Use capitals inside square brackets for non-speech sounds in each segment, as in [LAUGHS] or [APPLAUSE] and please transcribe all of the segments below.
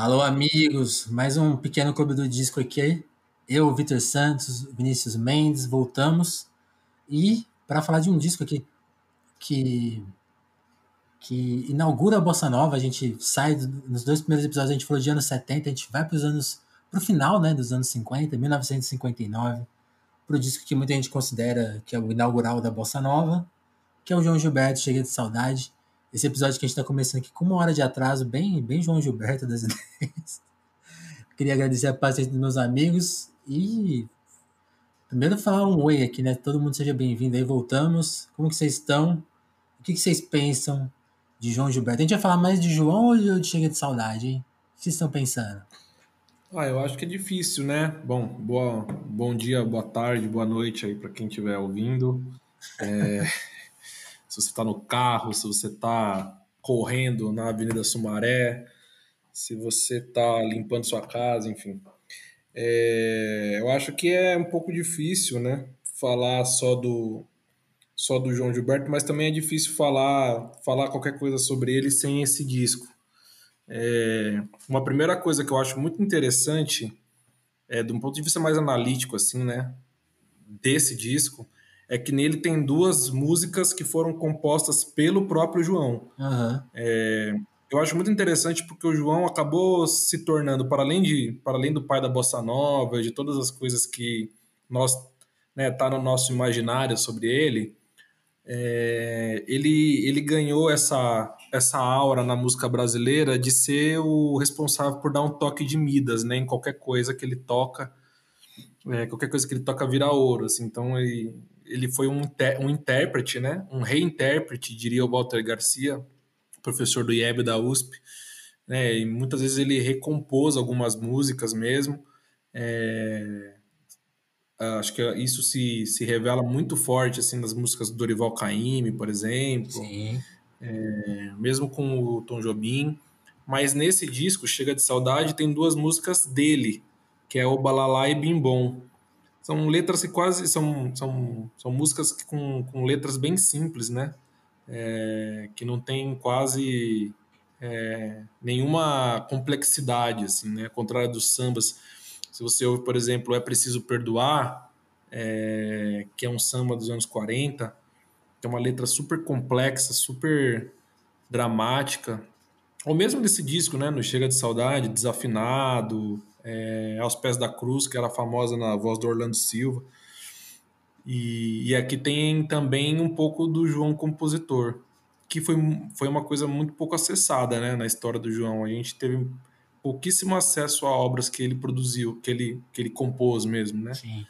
Alô, amigos! Mais um pequeno clube do disco aqui. Eu, Vitor Santos, Vinícius Mendes, voltamos. E para falar de um disco aqui que, que inaugura a Bossa Nova, a gente sai, nos dois primeiros episódios a gente falou de anos 70, a gente vai para os anos, para o final né, dos anos 50, 1959, para o disco que muita gente considera que é o inaugural da Bossa Nova, que é o João Gilberto, Chega de Saudade. Esse episódio que a gente está começando aqui com uma hora de atraso, bem, bem João Gilberto das [LAUGHS] ideias. Queria agradecer a paciência dos meus amigos e primeiro falar um oi aqui, né? Todo mundo seja bem-vindo aí, voltamos. Como que vocês estão? O que, que vocês pensam de João Gilberto? A gente vai falar mais de João ou de Chega de Saudade, hein? O que vocês estão pensando? Ah, eu acho que é difícil, né? Bom, boa, bom dia, boa tarde, boa noite aí para quem estiver ouvindo. É... [LAUGHS] se você está no carro, se você está correndo na Avenida Sumaré, se você está limpando sua casa, enfim. É, eu acho que é um pouco difícil, né? Falar só do só do João Gilberto, mas também é difícil falar falar qualquer coisa sobre ele sem esse disco. É, uma primeira coisa que eu acho muito interessante, é, de um ponto de vista mais analítico, assim, né, desse disco, é que nele tem duas músicas que foram compostas pelo próprio João. Uhum. É, eu acho muito interessante porque o João acabou se tornando, para além, de, para além do pai da bossa nova, de todas as coisas que nós né, tá no nosso imaginário sobre ele, é, ele, ele ganhou essa, essa aura na música brasileira de ser o responsável por dar um toque de Midas né, em qualquer coisa que ele toca. É, qualquer coisa que ele toca vira ouro. Assim, então ele, ele foi um, um intérprete, né? Um reintérprete, diria o Walter Garcia, professor do IEB da USP. Né? E muitas vezes ele recompôs algumas músicas mesmo. É... Acho que isso se, se revela muito forte assim nas músicas do Dorival Caymmi, por exemplo. Sim. É... Mesmo com o Tom Jobim. Mas nesse disco, Chega de Saudade, tem duas músicas dele, que é o Balalá e Bim Bom são letras que quase são, são, são músicas com, com letras bem simples, né? É, que não tem quase é, nenhuma complexidade, assim, né? Ao contrário dos sambas. Se você ouve, por exemplo, É Preciso Perdoar, é, que é um samba dos anos 40, que é uma letra super complexa, super dramática. Ou mesmo nesse disco, né? No Chega de Saudade, Desafinado, é, Aos Pés da Cruz, que era famosa na voz do Orlando Silva. E, e, aqui tem também um pouco do João compositor, que foi, foi uma coisa muito pouco acessada né, na história do João. A gente teve pouquíssimo acesso a obras que ele produziu, que ele, que ele compôs mesmo, né? Sim.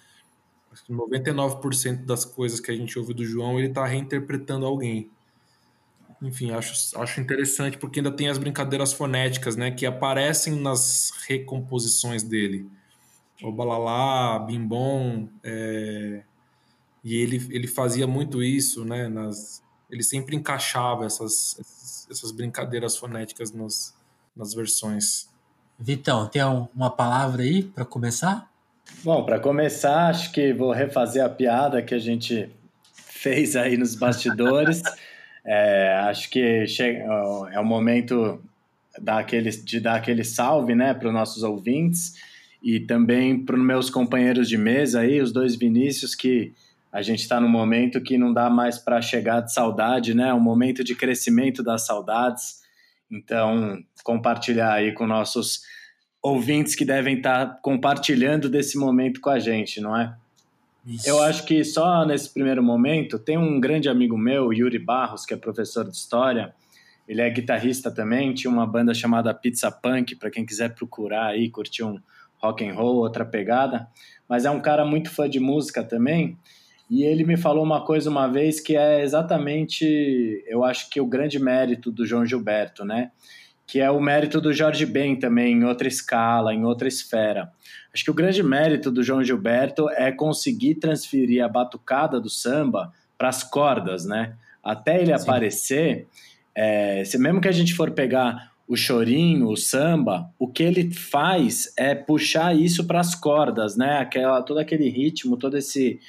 99% das coisas que a gente ouve do João, ele está reinterpretando alguém enfim, acho, acho interessante porque ainda tem as brincadeiras fonéticas, né, que aparecem nas recomposições dele. O Balalá, Bimbom, é, e ele, ele fazia muito isso, né, nas, ele sempre encaixava essas, essas brincadeiras fonéticas nas, nas versões. Vitão, tem uma palavra aí para começar? Bom, para começar, acho que vou refazer a piada que a gente fez aí nos bastidores. [LAUGHS] É, acho que chega, é o momento daquele, de dar aquele salve né, para os nossos ouvintes e também para os meus companheiros de mesa aí, os dois Vinícius, que a gente está num momento que não dá mais para chegar de saudade, né? Um momento de crescimento das saudades. Então, compartilhar aí com nossos ouvintes que devem estar tá compartilhando desse momento com a gente, não é? Isso. Eu acho que só nesse primeiro momento, tem um grande amigo meu, Yuri Barros, que é professor de história. Ele é guitarrista também, tinha uma banda chamada Pizza Punk, para quem quiser procurar aí, curtir um rock and roll, outra pegada. Mas é um cara muito fã de música também. E ele me falou uma coisa uma vez que é exatamente, eu acho que o grande mérito do João Gilberto, né? Que é o mérito do Jorge Ben também, em outra escala, em outra esfera. Acho que o grande mérito do João Gilberto é conseguir transferir a batucada do samba para as cordas, né? Até ele Sim. aparecer, é, se mesmo que a gente for pegar o chorinho, o samba, o que ele faz é puxar isso para as cordas, né? Aquela, todo aquele ritmo, todo esse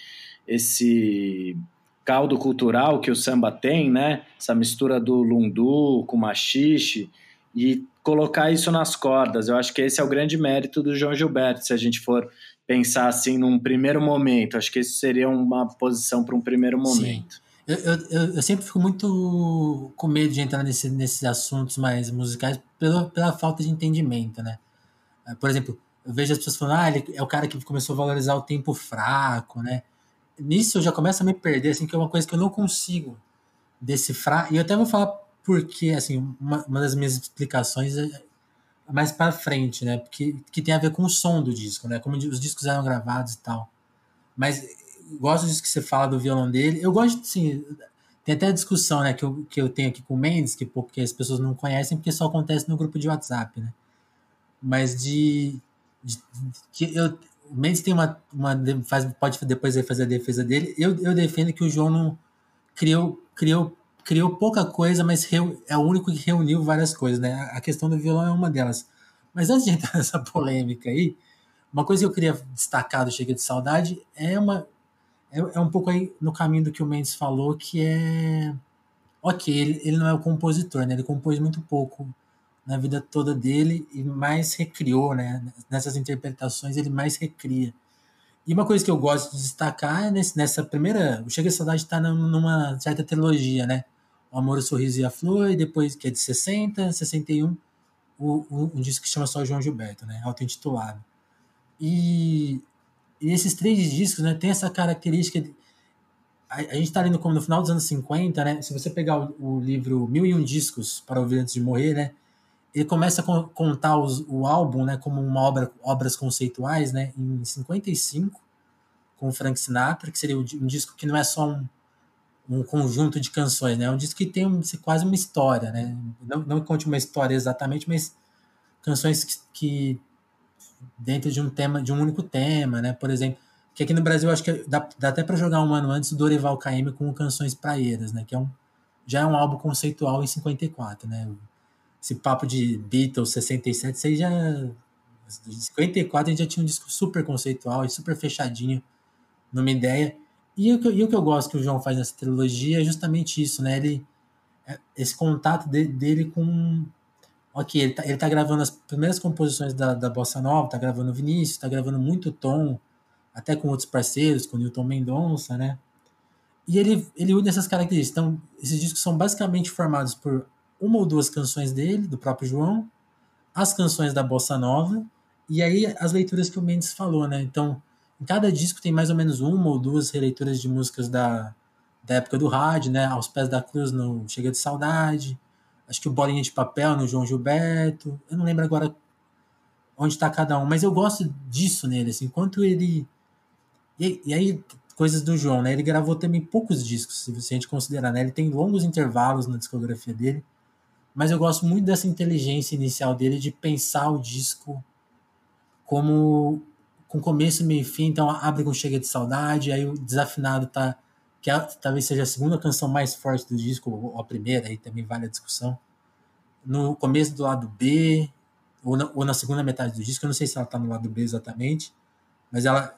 esse caldo cultural que o samba tem, né? Essa mistura do lundu com machixe e colocar isso nas cordas. Eu acho que esse é o grande mérito do João Gilberto, se a gente for pensar assim num primeiro momento. Acho que isso seria uma posição para um primeiro momento. Sim. Eu, eu, eu, sempre fico muito com medo de entrar nesse, nesses assuntos mais musicais pela, pela falta de entendimento, né? Por exemplo, eu vejo as pessoas falando, ah, ele é o cara que começou a valorizar o tempo fraco, né? Nisso eu já começo a me perder, assim, que é uma coisa que eu não consigo decifrar. E eu até vou falar porque, assim, uma, uma das minhas explicações é mais para frente, né? Porque que tem a ver com o som do disco, né? Como os discos eram gravados e tal. Mas gosto disso que você fala do violão dele. Eu gosto, sim. Tem até a discussão, né, que eu, que eu tenho aqui com o Mendes, que porque as pessoas não conhecem, porque só acontece no grupo de WhatsApp, né? Mas de, de, que eu, o Mendes tem uma, uma faz, pode depois fazer a defesa dele. Eu, eu defendo que o João não criou, criou, criou pouca coisa, mas é o único que reuniu várias coisas, né? A questão do violão é uma delas. Mas antes de [LAUGHS] entrar nessa polêmica aí, uma coisa que eu queria destacar do Chega de Saudade é uma é, é um pouco aí no caminho do que o Mendes falou, que é ok, ele, ele não é o compositor, né? Ele compôs muito pouco na vida toda dele e mais recriou, né? Nessas interpretações ele mais recria. E uma coisa que eu gosto de destacar é nesse, nessa primeira. O Chega de Saudade está numa certa trilogia, né? O Amor, o Sorriso e a Flor, e depois, que é de 60, 61, o, o, um disco que chama só João Gilberto, né? Auto-intitulado. E, e esses três discos, né? Tem essa característica. De, a, a, gente está lendo como no final dos anos 50, né? Se você pegar o, o livro Mil e Um Discos para Ouvir Antes de Morrer, né? ele começa a contar os, o álbum né, como uma obra, obras conceituais né, em 55, com Frank Sinatra, que seria um disco que não é só um, um conjunto de canções, né, um disco que tem um, quase uma história. Né, não, não conte uma história exatamente, mas canções que, que, dentro de um tema, de um único tema, né, por exemplo, que aqui no Brasil acho que dá, dá até para jogar um ano antes o Dorival Caymmi com Canções Praeiras, né, que é um, já é um álbum conceitual em 54, né, esse papo de Beatles 67, isso já. Em 54 a gente já tinha um disco super conceitual e super fechadinho numa ideia. E o, que, e o que eu gosto que o João faz nessa trilogia é justamente isso, né? Ele, é, esse contato de, dele com. Ok, ele tá, ele tá gravando as primeiras composições da, da Bossa Nova, tá gravando Vinícius, tá gravando muito tom, até com outros parceiros, com o Newton Mendonça, né? E ele, ele une essas características. Então, esses discos são basicamente formados por uma ou duas canções dele, do próprio João, as canções da Bossa Nova, e aí as leituras que o Mendes falou, né? Então, em cada disco tem mais ou menos uma ou duas releituras de músicas da, da época do rádio, né? Aos Pés da Cruz no Chega de Saudade, acho que o Bolinha de Papel no João Gilberto, eu não lembro agora onde está cada um, mas eu gosto disso nele, assim, enquanto ele... E, e, aí, coisas do João, né? Ele gravou também poucos discos, se a gente considerar, né? Ele tem longos intervalos na discografia dele, mas eu gosto muito dessa inteligência inicial dele de pensar o disco como com começo, meio e fim, então abre com Chega de Saudade, aí o Desafinado tá que é, talvez seja a segunda canção mais forte do disco, ou a primeira, aí também vale a discussão. No começo do lado B, ou na, ou na segunda metade do disco, eu não sei se ela tá no lado B exatamente, mas ela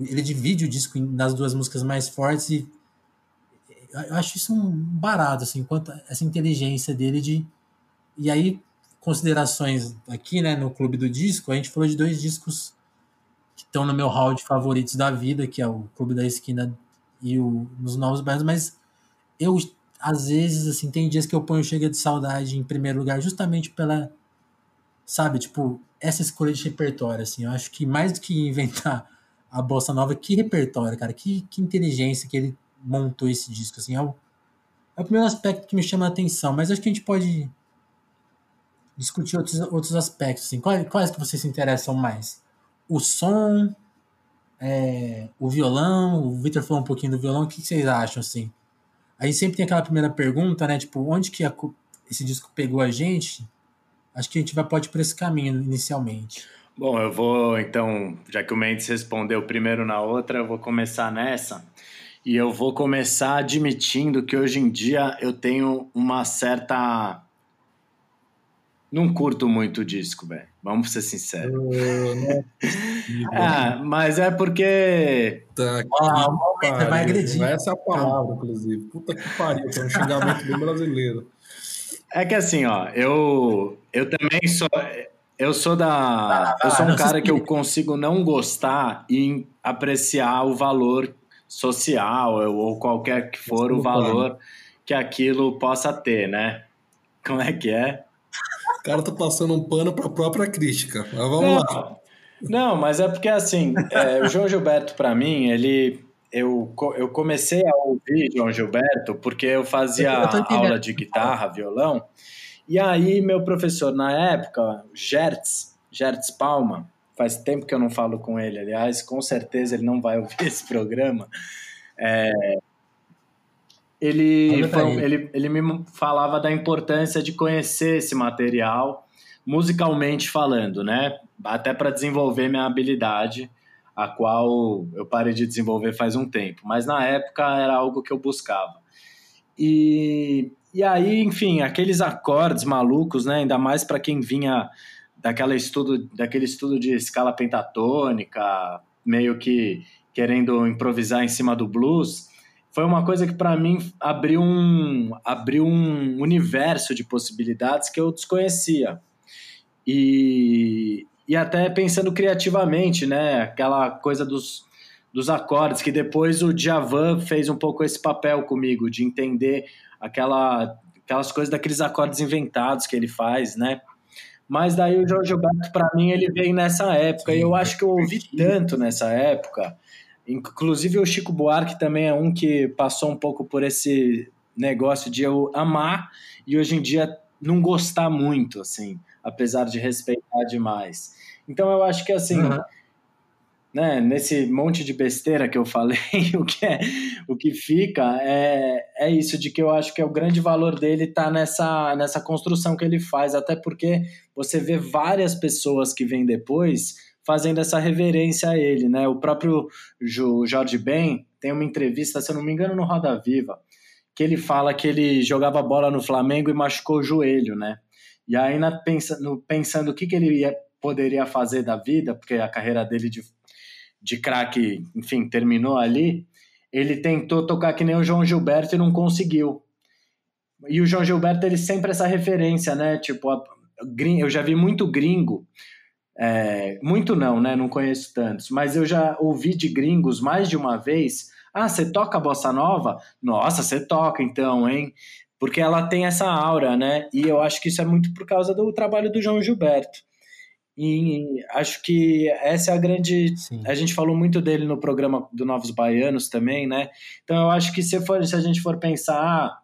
ele divide o disco nas duas músicas mais fortes e eu acho isso um barato, assim, quanto essa inteligência dele de. E aí, considerações aqui, né, no Clube do Disco, a gente falou de dois discos que estão no meu hall de favoritos da vida, que é o Clube da Esquina e o Nos Novos Bairros, mas eu, às vezes, assim, tem dias que eu ponho Chega de Saudade em primeiro lugar, justamente pela, sabe, tipo, essa escolha de repertório, assim, eu acho que mais do que inventar a bossa nova, que repertório, cara, que, que inteligência que ele montou esse disco. Assim, é, o, é o primeiro aspecto que me chama a atenção, mas acho que a gente pode discutir outros, outros aspectos. Assim. Quais, quais que vocês se interessam mais? O som, é, o violão, o Victor falou um pouquinho do violão, o que vocês acham, assim? Aí sempre tem aquela primeira pergunta, né, tipo, onde que a, esse disco pegou a gente? Acho que a gente vai, pode ir por esse caminho inicialmente. Bom, eu vou, então, já que o Mendes respondeu primeiro na outra, eu vou começar nessa. E eu vou começar admitindo que hoje em dia eu tenho uma certa. Não curto muito o disco, velho. Vamos ser sinceros. Uh, [LAUGHS] é, mas é porque. Tá, ah, vai agredir. Essa é a palavra, inclusive. Puta que pariu, é um xingamento bem brasileiro. É que assim, ó, eu, eu também sou. Eu sou da. Eu sou um cara que eu consigo não gostar e apreciar o valor social ou qualquer que for o valor que aquilo possa ter, né? Como é que é? O cara tá passando um pano para a própria crítica. Mas vamos não, lá. Não, mas é porque assim, é, o João Gilberto, para mim, ele. Eu, eu comecei a ouvir João Gilberto porque eu fazia eu aula de guitarra, violão, e aí meu professor na época, Gertz, Gertz Palma, faz tempo que eu não falo com ele, aliás, com certeza ele não vai ouvir esse programa. É, ele, foi, ele, ele me falava da importância de conhecer esse material, musicalmente falando, né? Até para desenvolver minha habilidade, a qual eu parei de desenvolver faz um tempo, mas na época era algo que eu buscava. E, e aí, enfim, aqueles acordes malucos, né? Ainda mais para quem vinha daquela estudo, daquele estudo de escala pentatônica, meio que querendo improvisar em cima do blues foi uma coisa que para mim abriu um, abriu um universo de possibilidades que eu desconhecia. E, e até pensando criativamente, né? Aquela coisa dos, dos acordes, que depois o Djavan fez um pouco esse papel comigo, de entender aquela, aquelas coisas daqueles acordes inventados que ele faz, né? Mas daí o Jorge Gilberto, para mim, ele veio nessa época, Sim, e eu acho que eu ouvi tanto nessa época, Inclusive o Chico Buarque também é um que passou um pouco por esse negócio de eu amar e hoje em dia não gostar muito, assim, apesar de respeitar demais. Então eu acho que assim, uhum. né, nesse monte de besteira que eu falei, [LAUGHS] o que é, o que fica é, é isso de que eu acho que é o grande valor dele tá nessa nessa construção que ele faz, até porque você vê várias pessoas que vêm depois fazendo essa reverência a ele, né? O próprio Jorge Ben tem uma entrevista, se eu não me engano, no Roda Viva, que ele fala que ele jogava bola no Flamengo e machucou o joelho, né? E aí, na, pensa, no, pensando o que, que ele ia, poderia fazer da vida, porque a carreira dele de, de craque, enfim, terminou ali, ele tentou tocar que nem o João Gilberto e não conseguiu. E o João Gilberto, ele sempre essa referência, né? Tipo, a, eu já vi muito gringo é, muito não, né? Não conheço tantos, mas eu já ouvi de gringos mais de uma vez. Ah, você toca bossa nova? Nossa, você toca então, hein? Porque ela tem essa aura, né? E eu acho que isso é muito por causa do trabalho do João Gilberto. E acho que essa é a grande. Sim. A gente falou muito dele no programa do Novos Baianos também, né? Então eu acho que se, for, se a gente for pensar, ah,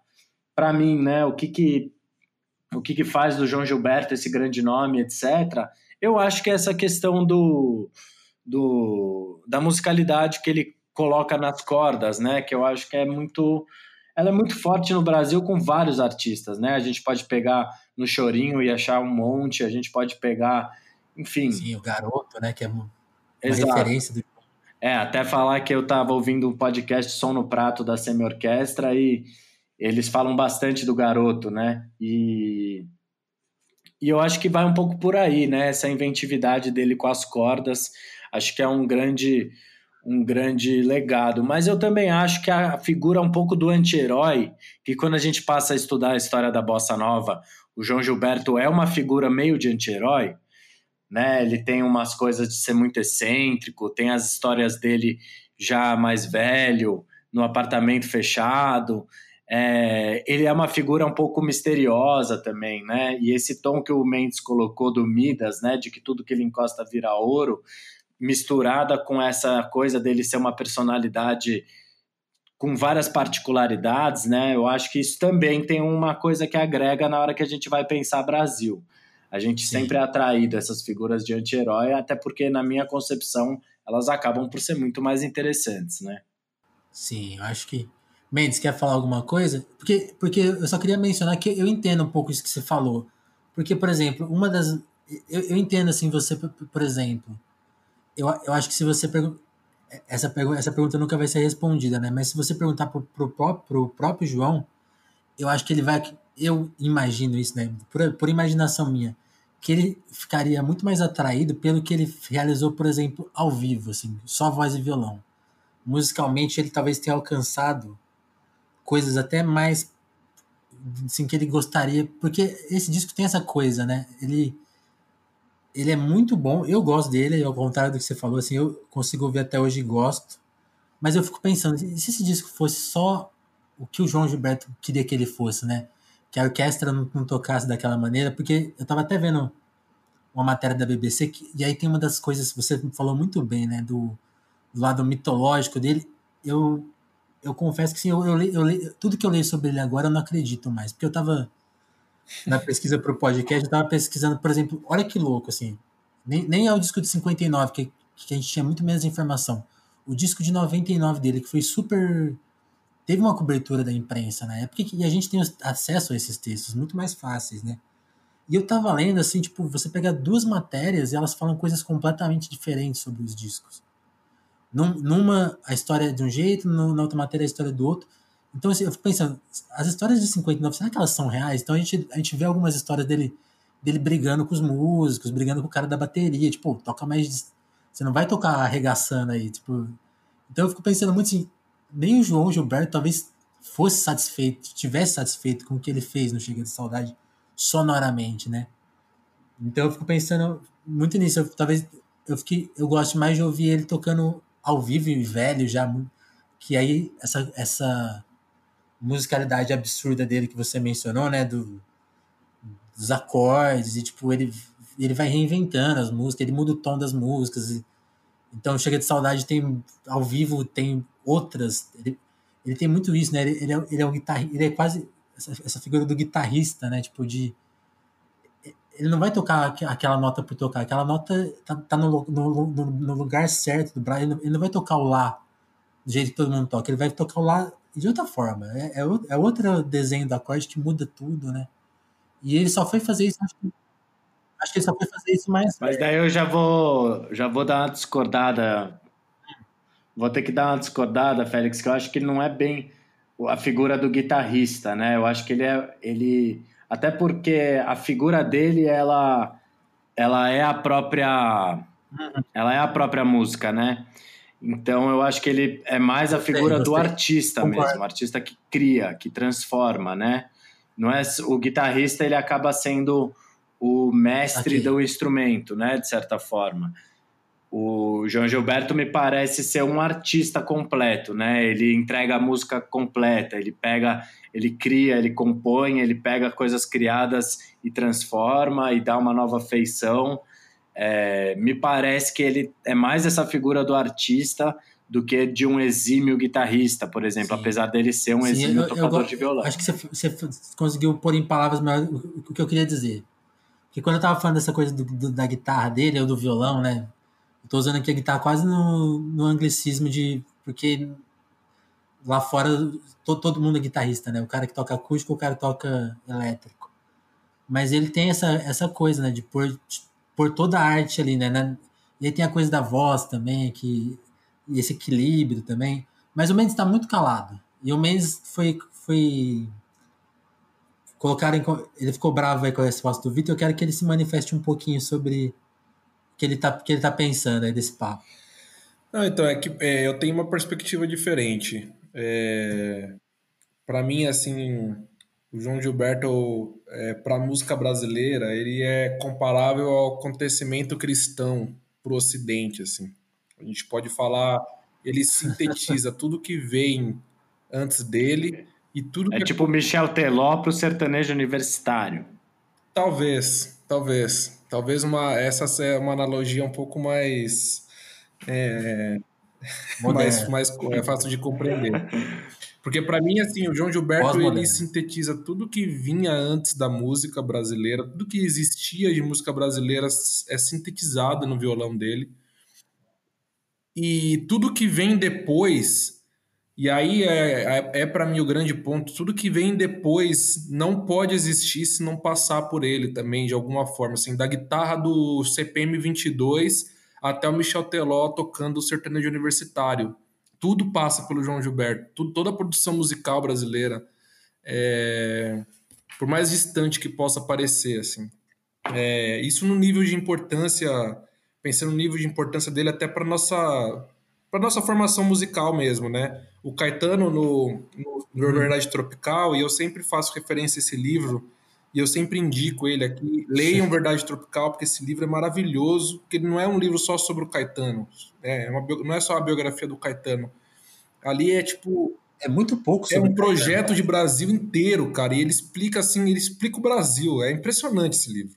para mim, né, o que que, o que que faz do João Gilberto esse grande nome, etc eu acho que essa questão do, do, da musicalidade que ele coloca nas cordas, né? Que eu acho que é muito. Ela é muito forte no Brasil com vários artistas, né? A gente pode pegar no Chorinho e achar um monte, a gente pode pegar, enfim. Sim, o Garoto, né? Que é uma Exato. referência do. É, até falar que eu estava ouvindo um podcast Som no Prato da Semi-Orquestra e eles falam bastante do Garoto, né? E e eu acho que vai um pouco por aí, né? Essa inventividade dele com as cordas, acho que é um grande um grande legado. Mas eu também acho que a figura um pouco do anti-herói, que quando a gente passa a estudar a história da bossa nova, o João Gilberto é uma figura meio de anti-herói, né? Ele tem umas coisas de ser muito excêntrico, tem as histórias dele já mais velho, no apartamento fechado. É, ele é uma figura um pouco misteriosa também, né? E esse tom que o Mendes colocou do Midas, né? De que tudo que ele encosta vira ouro, misturada com essa coisa dele ser uma personalidade com várias particularidades, né? Eu acho que isso também tem uma coisa que agrega na hora que a gente vai pensar Brasil. A gente Sim. sempre é atraído a essas figuras de anti-herói, até porque, na minha concepção, elas acabam por ser muito mais interessantes, né? Sim, eu acho que Mendes, quer falar alguma coisa? Porque, porque eu só queria mencionar que eu entendo um pouco isso que você falou. Porque, por exemplo, uma das. Eu, eu entendo assim, você, por exemplo. Eu, eu acho que se você perguntar. Essa, pergunta, essa pergunta nunca vai ser respondida, né? Mas se você perguntar pro, pro, pro próprio João, eu acho que ele vai. Eu imagino isso, né? Por, por imaginação minha. Que ele ficaria muito mais atraído pelo que ele realizou, por exemplo, ao vivo, assim, só voz e violão. Musicalmente, ele talvez tenha alcançado coisas até mais assim, que ele gostaria, porque esse disco tem essa coisa, né? Ele ele é muito bom, eu gosto dele, ao contrário do que você falou, assim, eu consigo ouvir até hoje e gosto. Mas eu fico pensando, se esse disco fosse só o que o João Gilberto queria que ele fosse, né? Que a orquestra não, não tocasse daquela maneira, porque eu tava até vendo uma matéria da BBC, que, e aí tem uma das coisas, você falou muito bem, né, do, do lado mitológico dele, eu, eu confesso que sim, eu, eu, eu, tudo que eu leio sobre ele agora eu não acredito mais, porque eu tava na pesquisa para o podcast, eu tava pesquisando, por exemplo, olha que louco, assim, nem, nem é o disco de 59, que, que a gente tinha muito menos informação, o disco de 99 dele, que foi super teve uma cobertura da imprensa na época e a gente tem acesso a esses textos muito mais fáceis, né? E eu tava lendo, assim, tipo, você pega duas matérias e elas falam coisas completamente diferentes sobre os discos. Num, numa, a história é de um jeito, na outra matéria, a história é do outro. Então, assim, eu fico pensando, as histórias de 59, será que elas são reais? Então, a gente, a gente vê algumas histórias dele, dele brigando com os músicos, brigando com o cara da bateria. Tipo, toca mais. Você não vai tocar arregaçando aí, tipo. Então, eu fico pensando muito assim, nem o João Gilberto talvez fosse satisfeito, tivesse satisfeito com o que ele fez no Chega de Saudade sonoramente, né? Então eu fico pensando muito nisso. Eu, talvez eu fiquei, eu gosto mais de ouvir ele tocando ao vivo e velho já, que aí essa essa musicalidade absurda dele que você mencionou, né, do, dos acordes e tipo ele ele vai reinventando as músicas, ele muda o tom das músicas. E, então chega de saudade tem ao vivo tem outras. Ele, ele tem muito isso, né? Ele, ele, é, ele é um guitarrista, ele é quase essa, essa, figura do guitarrista, né? Tipo, de. Ele não vai tocar aquela nota por tocar, aquela nota tá, tá no, no, no, lugar certo do Brian. Ele ele não vai tocar o Lá do jeito que todo mundo toca, ele vai tocar o Lá de outra forma. É, é, é outro desenho do acorde que muda tudo, né? E ele só foi fazer isso, acho que, acho que ele só foi fazer isso mais. Mas daí eu já vou, já vou dar uma discordada Vou ter que dar uma discordada, Félix, que eu acho que ele não é bem a figura do guitarrista, né? Eu acho que ele é. Ele, até porque a figura dele, ela, ela é a própria. Ela é a própria música, né? Então eu acho que ele é mais a figura do artista Concordo. mesmo, o artista que cria, que transforma, né? Não é o guitarrista, ele acaba sendo o mestre Aqui. do instrumento, né, de certa forma. O João Gilberto me parece ser um artista completo, né? Ele entrega a música completa, ele pega, ele cria, ele compõe, ele pega coisas criadas e transforma e dá uma nova feição. É, me parece que ele é mais essa figura do artista do que de um exímio guitarrista, por exemplo, Sim. apesar dele ser um Sim, exímio eu, tocador eu, de violão. Acho que você, você conseguiu pôr em palavras o que eu queria dizer. Porque quando eu tava falando dessa coisa do, do, da guitarra dele ou do violão, né? Estou usando aqui a guitarra quase no, no anglicismo de. Porque lá fora todo, todo mundo é guitarrista, né? O cara que toca acústico, o cara que toca elétrico. Mas ele tem essa, essa coisa, né? De pôr, pôr toda a arte ali, né? E aí tem a coisa da voz também, que, e esse equilíbrio também. Mas o Mendes está muito calado. E o Mendes foi. foi colocaram, ele ficou bravo aí com a resposta do Vitor. Eu quero que ele se manifeste um pouquinho sobre que ele tá, que ele tá pensando aí desse papo? Não, então, é que é, eu tenho uma perspectiva diferente. É, para mim, assim, o João Gilberto, é, para a música brasileira, ele é comparável ao acontecimento cristão para o Ocidente, assim. A gente pode falar, ele sintetiza [LAUGHS] tudo que vem antes dele e tudo é que... tipo Michel Teló para o sertanejo universitário. Talvez, talvez. Talvez uma, essa é uma analogia um pouco mais. É, mais, mais é fácil de compreender. Porque para mim, assim, o João Gilberto ele sintetiza tudo que vinha antes da música brasileira, tudo que existia de música brasileira é sintetizado no violão dele. E tudo que vem depois e aí é, é, é para mim o grande ponto. Tudo que vem depois não pode existir se não passar por ele também, de alguma forma. Assim, da guitarra do CPM 22 até o Michel Teló tocando o sertanejo universitário. Tudo passa pelo João Gilberto. Tudo, toda a produção musical brasileira, é, por mais distante que possa parecer, assim. É, isso no nível de importância, pensando no nível de importância dele até para nossa para nossa formação musical mesmo, né? O Caetano no, no, no uhum. Verdade Tropical, e eu sempre faço referência a esse livro, e eu sempre indico ele aqui. Leiam Verdade Tropical, porque esse livro é maravilhoso, porque ele não é um livro só sobre o Caetano, né? é uma, não é só a biografia do Caetano. Ali é tipo. É muito pouco É um projeto de Brasil inteiro, cara. E ele explica assim, ele explica o Brasil. É impressionante esse livro.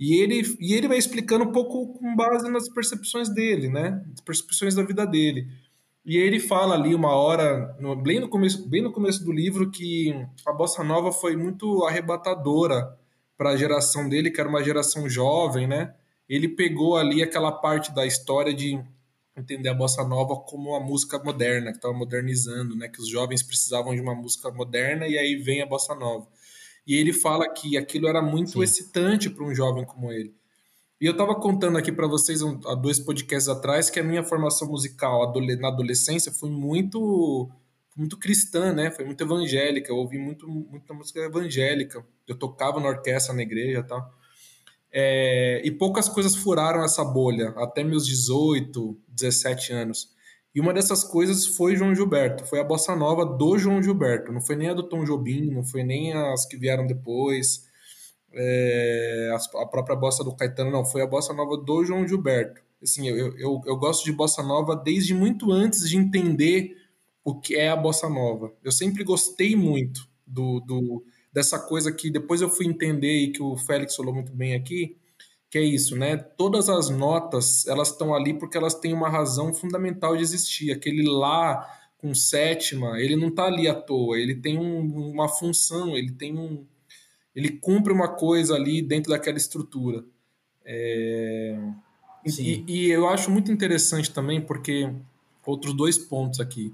E ele, e ele vai explicando um pouco com base nas percepções dele, né? As percepções da vida dele. E ele fala ali uma hora, bem, no começo, bem no começo do livro, que a bossa nova foi muito arrebatadora para a geração dele, que era uma geração jovem, né? Ele pegou ali aquela parte da história de entender a bossa nova como uma música moderna, que estava modernizando, né? Que os jovens precisavam de uma música moderna e aí vem a bossa nova. E ele fala que aquilo era muito Sim. excitante para um jovem como ele. E eu estava contando aqui para vocês um, há dois podcasts atrás que a minha formação musical na adolescência foi muito muito cristã, né? Foi muito evangélica. Eu ouvi muito muita música evangélica. Eu tocava na orquestra na igreja, tá? É, e poucas coisas furaram essa bolha até meus 18, 17 anos. E uma dessas coisas foi João Gilberto, foi a bossa nova do João Gilberto, não foi nem a do Tom Jobim, não foi nem as que vieram depois, é, a, própria bossa do Caetano, não, foi a bossa nova do João Gilberto. Assim, eu, eu, eu gosto de bossa nova desde muito antes de entender o que é a bossa nova. Eu sempre gostei muito do, do dessa coisa que depois eu fui entender e que o Félix falou muito bem aqui, que é isso, né? Todas as notas, elas estão ali porque elas têm uma razão fundamental de existir. Aquele lá com sétima, ele não está ali à toa, ele tem um, uma função, ele tem um ele cumpre uma coisa ali dentro daquela estrutura. É... E, e, eu acho muito interessante também porque outros dois pontos aqui.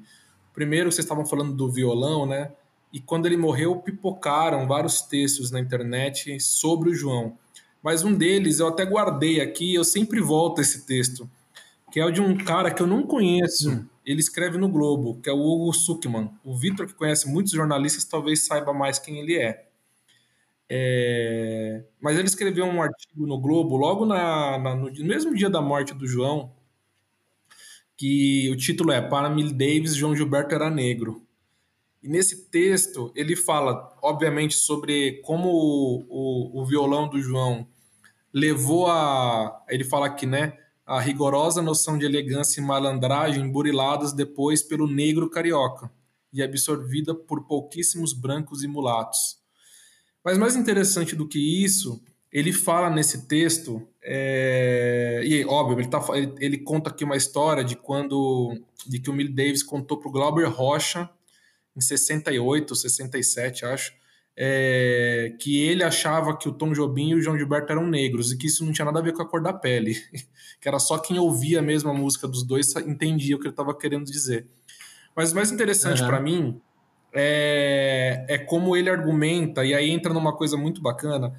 Primeiro, vocês estavam falando do violão, né? E quando ele morreu, pipocaram vários textos na internet sobre o João mas um deles eu até guardei aqui, eu sempre volto a esse texto, que é o de um cara que eu não conheço. Hum. Ele escreve no Globo, que é o Hugo Suckman. O Vitor, que conhece muitos jornalistas, talvez saiba mais quem ele é. é... Mas ele escreveu um artigo no Globo logo na, na, no mesmo dia da morte do João, que o título é Para Mill Davis, João Gilberto era negro. E nesse texto ele fala, obviamente, sobre como o, o, o violão do João levou a. Ele fala aqui, né? A rigorosa noção de elegância e malandragem buriladas depois pelo negro carioca e absorvida por pouquíssimos brancos e mulatos. Mas mais interessante do que isso, ele fala nesse texto, é, e óbvio, ele, tá, ele, ele, conta aqui uma história de quando de que o Mill Davis contou para o Glauber Rocha em 68, 67, acho, é, que ele achava que o Tom Jobim e o João Gilberto eram negros e que isso não tinha nada a ver com a cor da pele, [LAUGHS] que era só quem ouvia a música dos dois entendia o que ele estava querendo dizer. Mas o mais interessante uhum. para mim é, é como ele argumenta, e aí entra numa coisa muito bacana,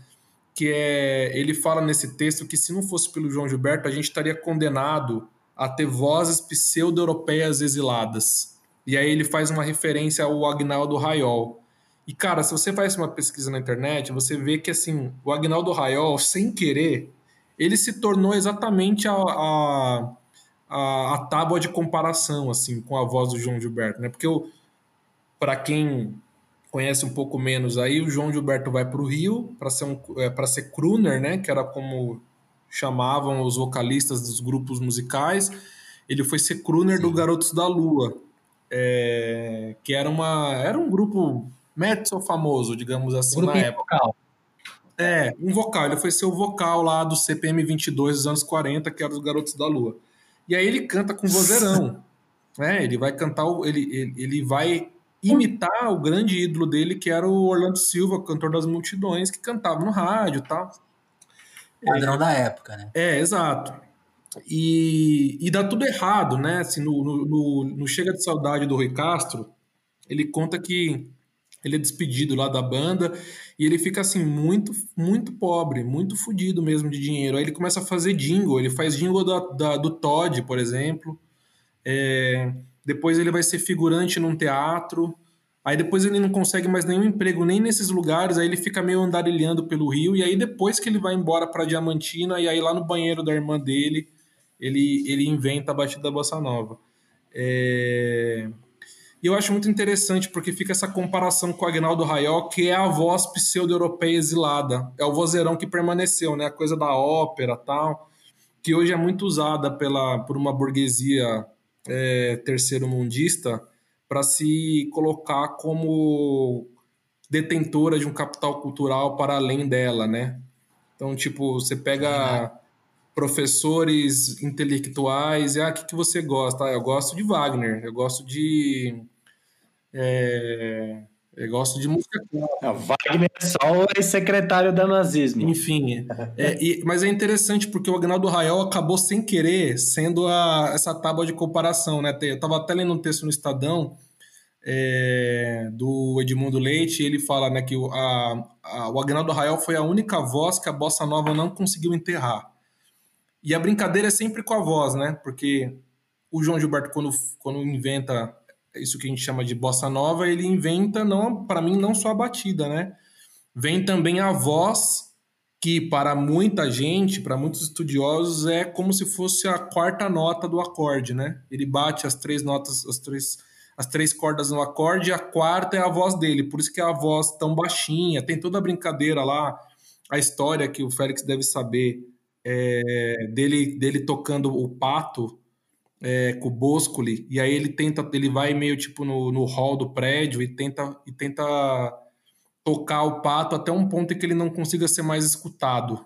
que é ele fala nesse texto que se não fosse pelo João Gilberto, a gente estaria condenado a ter vozes pseudo-europeias exiladas. E aí ele faz uma referência ao Agnaldo Raiol e, cara, se você faz uma pesquisa na internet, você vê que, assim, o Agnaldo Raiol, sem querer, ele se tornou exatamente a, a, a, a tábua de comparação, assim, com a voz do João Gilberto, né? Porque, para quem conhece um pouco menos aí, o João Gilberto vai para o Rio para ser, um, é, ser crooner, né? Que era como chamavam os vocalistas dos grupos musicais. Ele foi ser crooner Sim. do Garotos da Lua, é, que era, uma, era um grupo mezzo famoso, digamos assim, na época. Vocal. É, um vocal. Ele foi ser o vocal lá do CPM 22 dos anos 40, que era os Garotos da Lua. E aí ele canta com vozeirão. [LAUGHS] né? Ele vai cantar, ele, ele, ele vai imitar o grande ídolo dele, que era o Orlando Silva, cantor das multidões, que cantava no rádio e tal. Padrão é, da época, né? É, exato. E, e dá tudo errado, né? Assim, no, no, no Chega de Saudade do Rui Castro, ele conta que ele é despedido lá da banda e ele fica assim muito muito pobre, muito fodido mesmo de dinheiro. Aí ele começa a fazer jingle, ele faz jingle da, da do Todd, por exemplo. É, depois ele vai ser figurante num teatro. Aí depois ele não consegue mais nenhum emprego nem nesses lugares, aí ele fica meio andarilhando pelo Rio e aí depois que ele vai embora para Diamantina e aí lá no banheiro da irmã dele, ele ele inventa a batida da bossa nova. É... E eu acho muito interessante porque fica essa comparação com o Agnaldo Raiol, que é a voz pseudo-europeia exilada. É o vozeirão que permaneceu, né? A coisa da ópera tal, que hoje é muito usada pela, por uma burguesia é, terceiro-mundista para se colocar como detentora de um capital cultural para além dela, né? Então, tipo, você pega professores intelectuais, e ah, o que, que você gosta? Ah, eu gosto de Wagner, eu gosto de. É, eu gosto de música clássica. Wagner é só o ex-secretário da nazismo. Enfim, é, e, mas é interessante porque o Agnaldo Raiol acabou sem querer sendo a, essa tábua de comparação, né? Eu estava até lendo um texto no Estadão é, do Edmundo Leite, ele fala né, que o, a, a, o Agnaldo Raiol foi a única voz que a Bossa Nova não conseguiu enterrar. E a brincadeira é sempre com a voz, né? Porque o João Gilberto, quando, quando inventa isso que a gente chama de bossa nova, ele inventa, não para mim, não só a batida, né? Vem também a voz, que para muita gente, para muitos estudiosos, é como se fosse a quarta nota do acorde, né? Ele bate as três notas, as três, as três cordas no acorde, e a quarta é a voz dele, por isso que é a voz tão baixinha, tem toda a brincadeira lá, a história que o Félix deve saber é, dele, dele tocando o pato é, com o Boscoli, e aí ele tenta, ele vai meio tipo no, no hall do prédio e tenta, e tenta tocar o pato até um ponto em que ele não consiga ser mais escutado.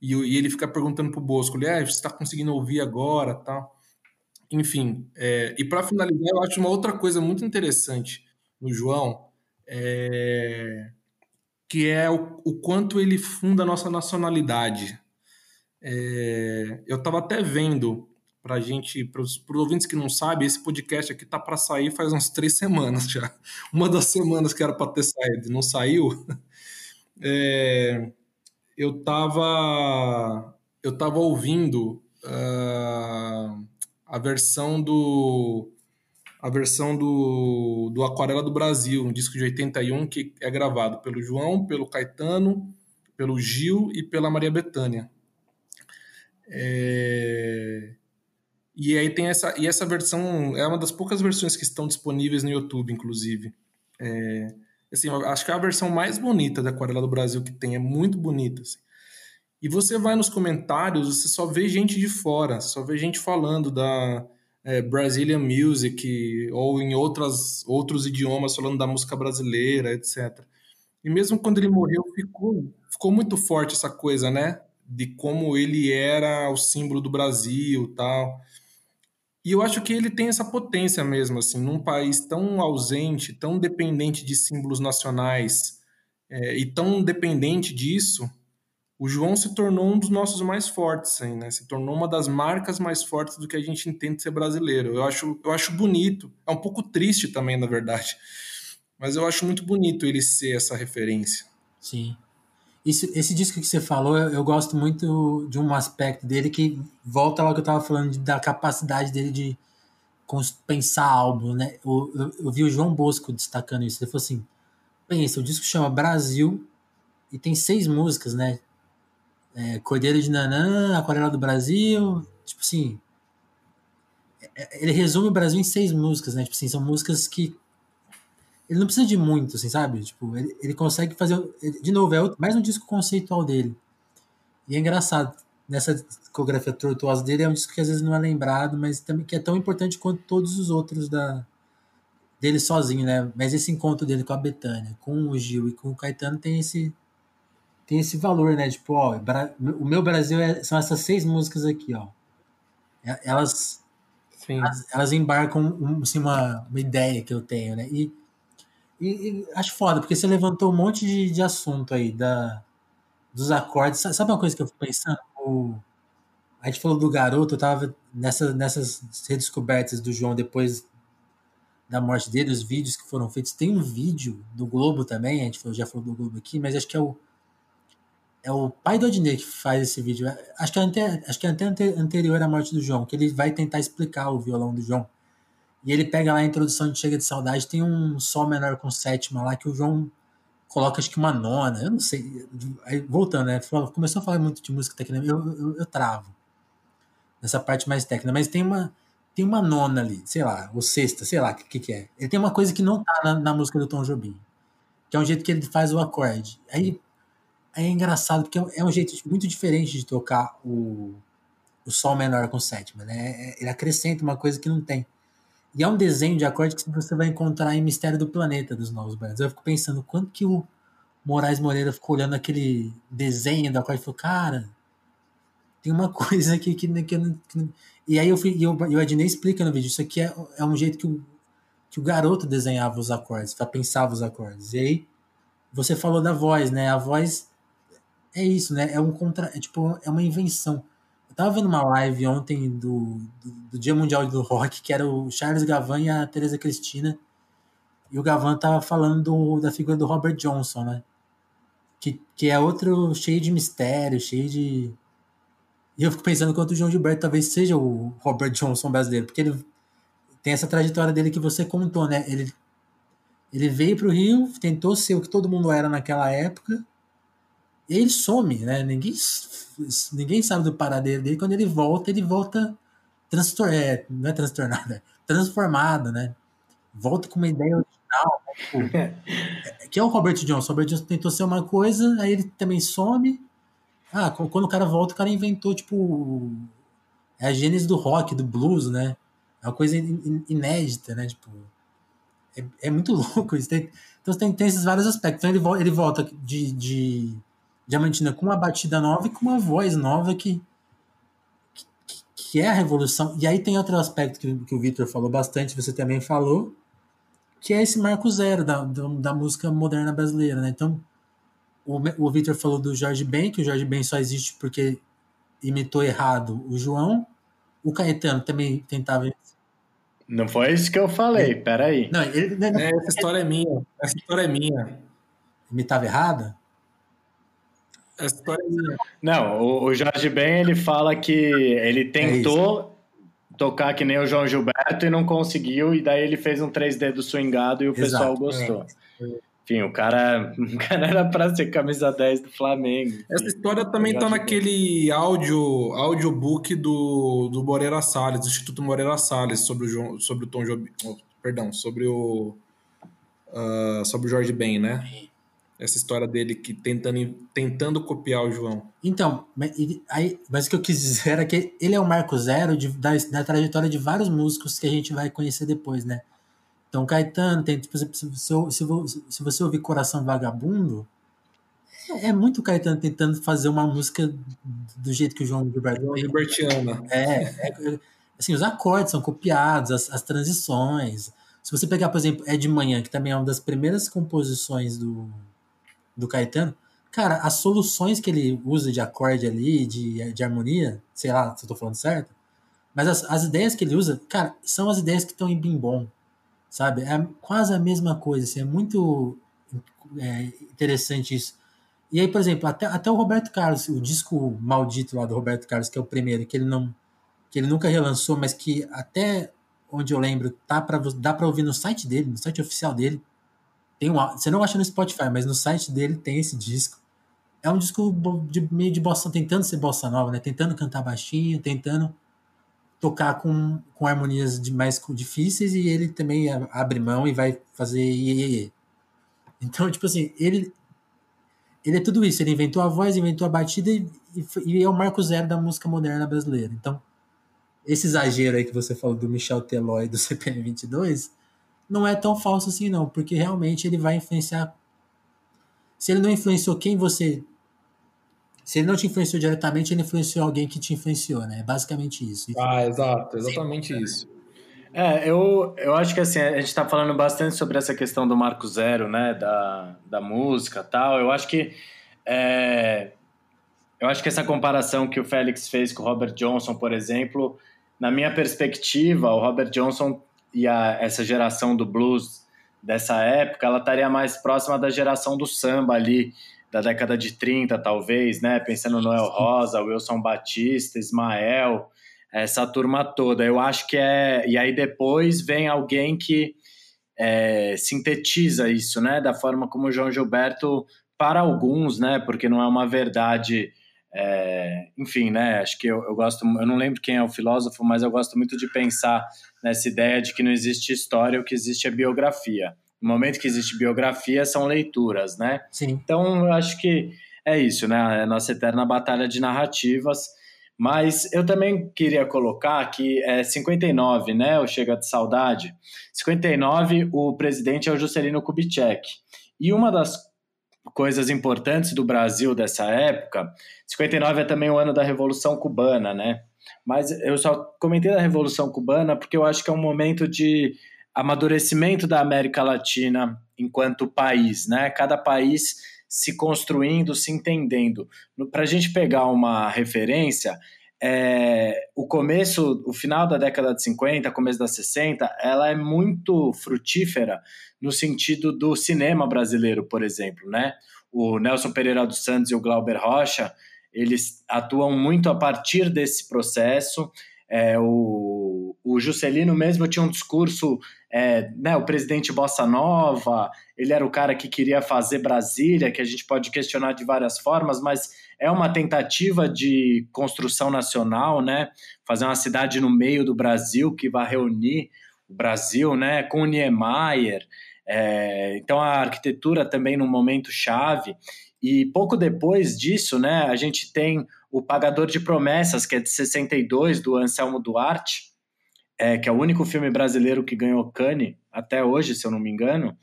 E, e ele fica perguntando pro Boscoli, é, você está conseguindo ouvir agora, tal. Enfim, é, e para finalizar, eu acho uma outra coisa muito interessante no João, é, que é o, o quanto ele funda a nossa nacionalidade. É, eu estava até vendo para gente, para os ouvintes que não sabem, esse podcast aqui tá para sair faz umas três semanas já. [LAUGHS] Uma das semanas que era para ter saído, não saiu. [LAUGHS] É, eu estava eu tava ouvindo uh, a versão do a versão do, do Aquarela do Brasil, um disco de 81 que é gravado pelo João, pelo Caetano, pelo Gil e pela Maria Bethânia. É... E aí tem essa e essa versão é uma das poucas versões que estão disponíveis no YouTube, inclusive. É... Assim, acho que é a versão mais bonita da Aquarela do Brasil que tem, é muito bonita. Assim. E você vai nos comentários, você só vê gente de fora, só vê gente falando da é, Brazilian Music ou em outras, outros idiomas falando da música brasileira, etc. E mesmo quando ele morreu, ficou, ficou muito forte essa coisa, né? De como ele era o símbolo do Brasil tal. E eu acho que ele tem essa potência mesmo, assim, num país tão ausente, tão dependente de símbolos nacionais é, e tão dependente disso, o João se tornou um dos nossos mais fortes, assim, né? Se tornou uma das marcas mais fortes do que a gente entende ser brasileiro. Eu acho, eu acho bonito, é um pouco triste também, na verdade, mas eu acho muito bonito ele ser essa referência. Sim. Esse, esse disco que você falou, eu, eu, gosto muito de um aspecto dele que volta lá que eu estava falando de, da capacidade dele de pensar álbum, né? Eu, eu, eu, vi o João Bosco destacando isso. Ele falou assim: pensa, o disco chama Brasil e tem seis músicas, né? É, Cordeiro de Nanã, Aquarela do Brasil, tipo assim. É, é, ele resume o Brasil em seis músicas, né? Tipo assim, são músicas que ele não precisa de muito, assim, sabe? Tipo, ele, ele consegue fazer. Ele, de novo, é mais um disco conceitual dele. E é engraçado. Nessa discografia tortuosa dele é um disco que às vezes não é lembrado, mas também que é tão importante quanto todos os outros da dele sozinho, né? Mas esse encontro dele com a Betânia, com o Gil e com o Caetano tem esse tem esse valor, né? Tipo, ó, o meu Brasil é, são essas seis músicas aqui, ó. Elas elas, elas, embarcam assim, uma, uma ideia que eu tenho, né? E e, e, acho foda, porque você levantou um monte de, de assunto aí, da, dos acordes. Sabe uma coisa que eu fico pensando? O, a gente falou do garoto, eu tava nessa, nessas redescobertas do João depois da morte dele, os vídeos que foram feitos. Tem um vídeo do Globo também, a gente falou, já falou do Globo aqui, mas acho que é o é o pai do Odinei que faz esse vídeo. Acho que, é acho que é até anterior à morte do João, que ele vai tentar explicar o violão do João. E ele pega lá a introdução de Chega de Saudade, tem um Sol menor com sétima lá que o João coloca acho que uma nona, eu não sei. Aí, voltando, né? Começou a falar muito de música técnica, eu, eu, eu travo nessa parte mais técnica, mas tem uma tem uma nona ali, sei lá, ou sexta, sei lá o que, que é. Ele tem uma coisa que não tá na, na, música do Tom Jobim, que é um jeito que ele faz o acorde. Aí, é engraçado, porque é um jeito muito diferente de tocar o, o Sol menor com sétima, né? É, ele acrescenta uma coisa que não tem. E é um desenho de acorde que você vai encontrar em Mistério do Planeta dos Novos Baianos. Eu fico pensando, quando que o Moraes Moreira ficou olhando aquele desenho do acorde e falou, cara, tem uma [LAUGHS] coisa aqui que, que, que e aí eu fui, eu, o Adnei explica no vídeo, isso aqui é, é um jeito que o, que o garoto desenhava os acordes, pensava os acordes. E aí você falou da voz, né? A voz é isso, né? É um contra, é tipo, é uma invenção. Tava vendo uma live ontem do, do, do Dia Mundial do Rock, que era o Charles Gavan e a Teresa Cristina. E o Gavan tava falando do, da figura do Robert Johnson, né? Que, que é outro cheio de mistério, cheio de e eu fico pensando quanto o João Gilberto talvez seja o Robert Johnson brasileiro, porque ele tem essa trajetória dele que você contou, né? Ele, ele veio para o Rio, tentou ser o que todo mundo era naquela época, ele some, né? Ninguém, ninguém sabe do paradeiro dele. Quando ele volta, ele volta transtor é, não é transtornado, é transformado, né? Volta com uma ideia original, né? tipo, [LAUGHS] é, que é o Robert Johnson. O Robert Johnson tentou ser uma coisa, aí ele também some, ah, quando o cara volta, o cara inventou, tipo. É a gênese do rock, do blues, né? É uma coisa inédita, né? Tipo. É, é muito [LAUGHS] louco isso. Tem, então tem, tem esses vários aspectos. Então ele, volta, ele volta de, de Diamantina com uma batida nova e com uma voz nova que, que, que é a revolução. E aí tem outro aspecto que, que o Victor falou bastante, você também falou, que é esse marco zero da, da, da música moderna brasileira, né? Então o, o Victor falou do Jorge Ben, que o Jorge Ben só existe porque imitou errado o João. O Caetano também tentava. Não foi isso que eu falei, peraí. Não, ele, não, é, essa história é minha. Essa história é minha. Imitava errado? Essa história é minha. Não, o, o Jorge Ben ele fala que ele é tentou é tocar que nem o João Gilberto e não conseguiu, e daí ele fez um 3D do swingado e o Exato, pessoal gostou. É. Enfim, o cara, [LAUGHS] o cara era para ser camisa 10 do Flamengo. Essa história também tá naquele áudio, audiobook do, do Moreira Salles, do Instituto Moreira Salles, sobre o, sobre o Tom Jobim. Oh, perdão, sobre o. Uh, sobre o Jorge Ben, né? Essa história dele que tentando, tentando copiar o João. Então, mas, aí, mas o que eu quis dizer é que ele é o marco zero de, da, da trajetória de vários músicos que a gente vai conhecer depois, né? Então, Caetano, tem, tipo, se, se, se, você ouvir Coração Vagabundo, é, é muito Caetano tentando fazer uma música do jeito que o João Gilberto. João Gilbertiana. É, é, assim, os acordes são copiados, as, as, transições. Se você pegar, por exemplo, É de Manhã, que também é uma das primeiras composições do, do Caetano, cara, as soluções que ele usa de acorde ali, de, de harmonia, sei lá se eu tô falando certo, mas as, as ideias que ele usa, cara, são as ideias que estão em Bim Bom sabe? É quase a mesma coisa, assim, é muito é, interessante isso. E aí, por exemplo, até, até o Roberto Carlos, o disco maldito lá do Roberto Carlos, que é o primeiro, que ele não que ele nunca relançou, mas que até onde eu lembro, tá pra, dá para ouvir no site dele, no site oficial dele. Tem um, você não acha no Spotify, mas no site dele tem esse disco. É um disco de, meio de bossa, tentando ser bossa nova, né? Tentando cantar baixinho, tentando tocar com, com harmonias de mais difíceis e ele também abre mão e vai fazer iê. Então, tipo assim, ele ele é tudo isso. Ele inventou a voz, inventou a batida e, e, e é o marco zero da música moderna brasileira. Então, esse exagero aí que você falou do Michel Teló e do [LAUGHS] CPM 22 não é tão falso assim, não, porque realmente ele vai influenciar. Se ele não influenciou quem você se ele não te influenciou diretamente, ele influenciou alguém que te influenciou, né? É basicamente isso. Ah, exato, exatamente Sim. isso. É, eu, eu acho que assim, a gente está falando bastante sobre essa questão do marco zero, né? Da, da música tal. Eu acho que. É, eu acho que essa comparação que o Félix fez com o Robert Johnson, por exemplo, na minha perspectiva, o Robert Johnson e a, essa geração do blues dessa época, ela estaria mais próxima da geração do samba ali, da década de 30, talvez, né? Pensando no Noel Rosa, Wilson Batista, Ismael, essa turma toda. Eu acho que é. E aí depois vem alguém que é, sintetiza isso, né? Da forma como o João Gilberto, para alguns, né? Porque não é uma verdade. É, enfim, né? Acho que eu, eu gosto, eu não lembro quem é o filósofo, mas eu gosto muito de pensar nessa ideia de que não existe história, o que existe é biografia. No momento que existe biografia, são leituras, né? Sim. Então, eu acho que é isso, né? É a nossa eterna batalha de narrativas. Mas eu também queria colocar que é 59, né? O Chega de Saudade. 59, o presidente é o Juscelino Kubitschek. E uma das coisas importantes do Brasil dessa época, 59 é também o ano da Revolução Cubana, né? Mas eu só comentei da Revolução Cubana porque eu acho que é um momento de amadurecimento da América Latina enquanto país, né? Cada país se construindo, se entendendo. Para a gente pegar uma referência, é, o começo, o final da década de 50, começo da 60, ela é muito frutífera no sentido do cinema brasileiro, por exemplo, né? O Nelson Pereira dos Santos e o Glauber Rocha, eles atuam muito a partir desse processo. É, o, o Juscelino mesmo tinha um discurso, é, né, o presidente Bossa Nova, ele era o cara que queria fazer Brasília, que a gente pode questionar de várias formas, mas é uma tentativa de construção nacional, né, fazer uma cidade no meio do Brasil que vai reunir o Brasil, né, com o Niemeyer, é, então a arquitetura também num momento chave, e pouco depois disso, né, a gente tem o Pagador de Promessas, que é de 62, do Anselmo Duarte, é, que é o único filme brasileiro que ganhou Cannes até hoje, se eu não me engano.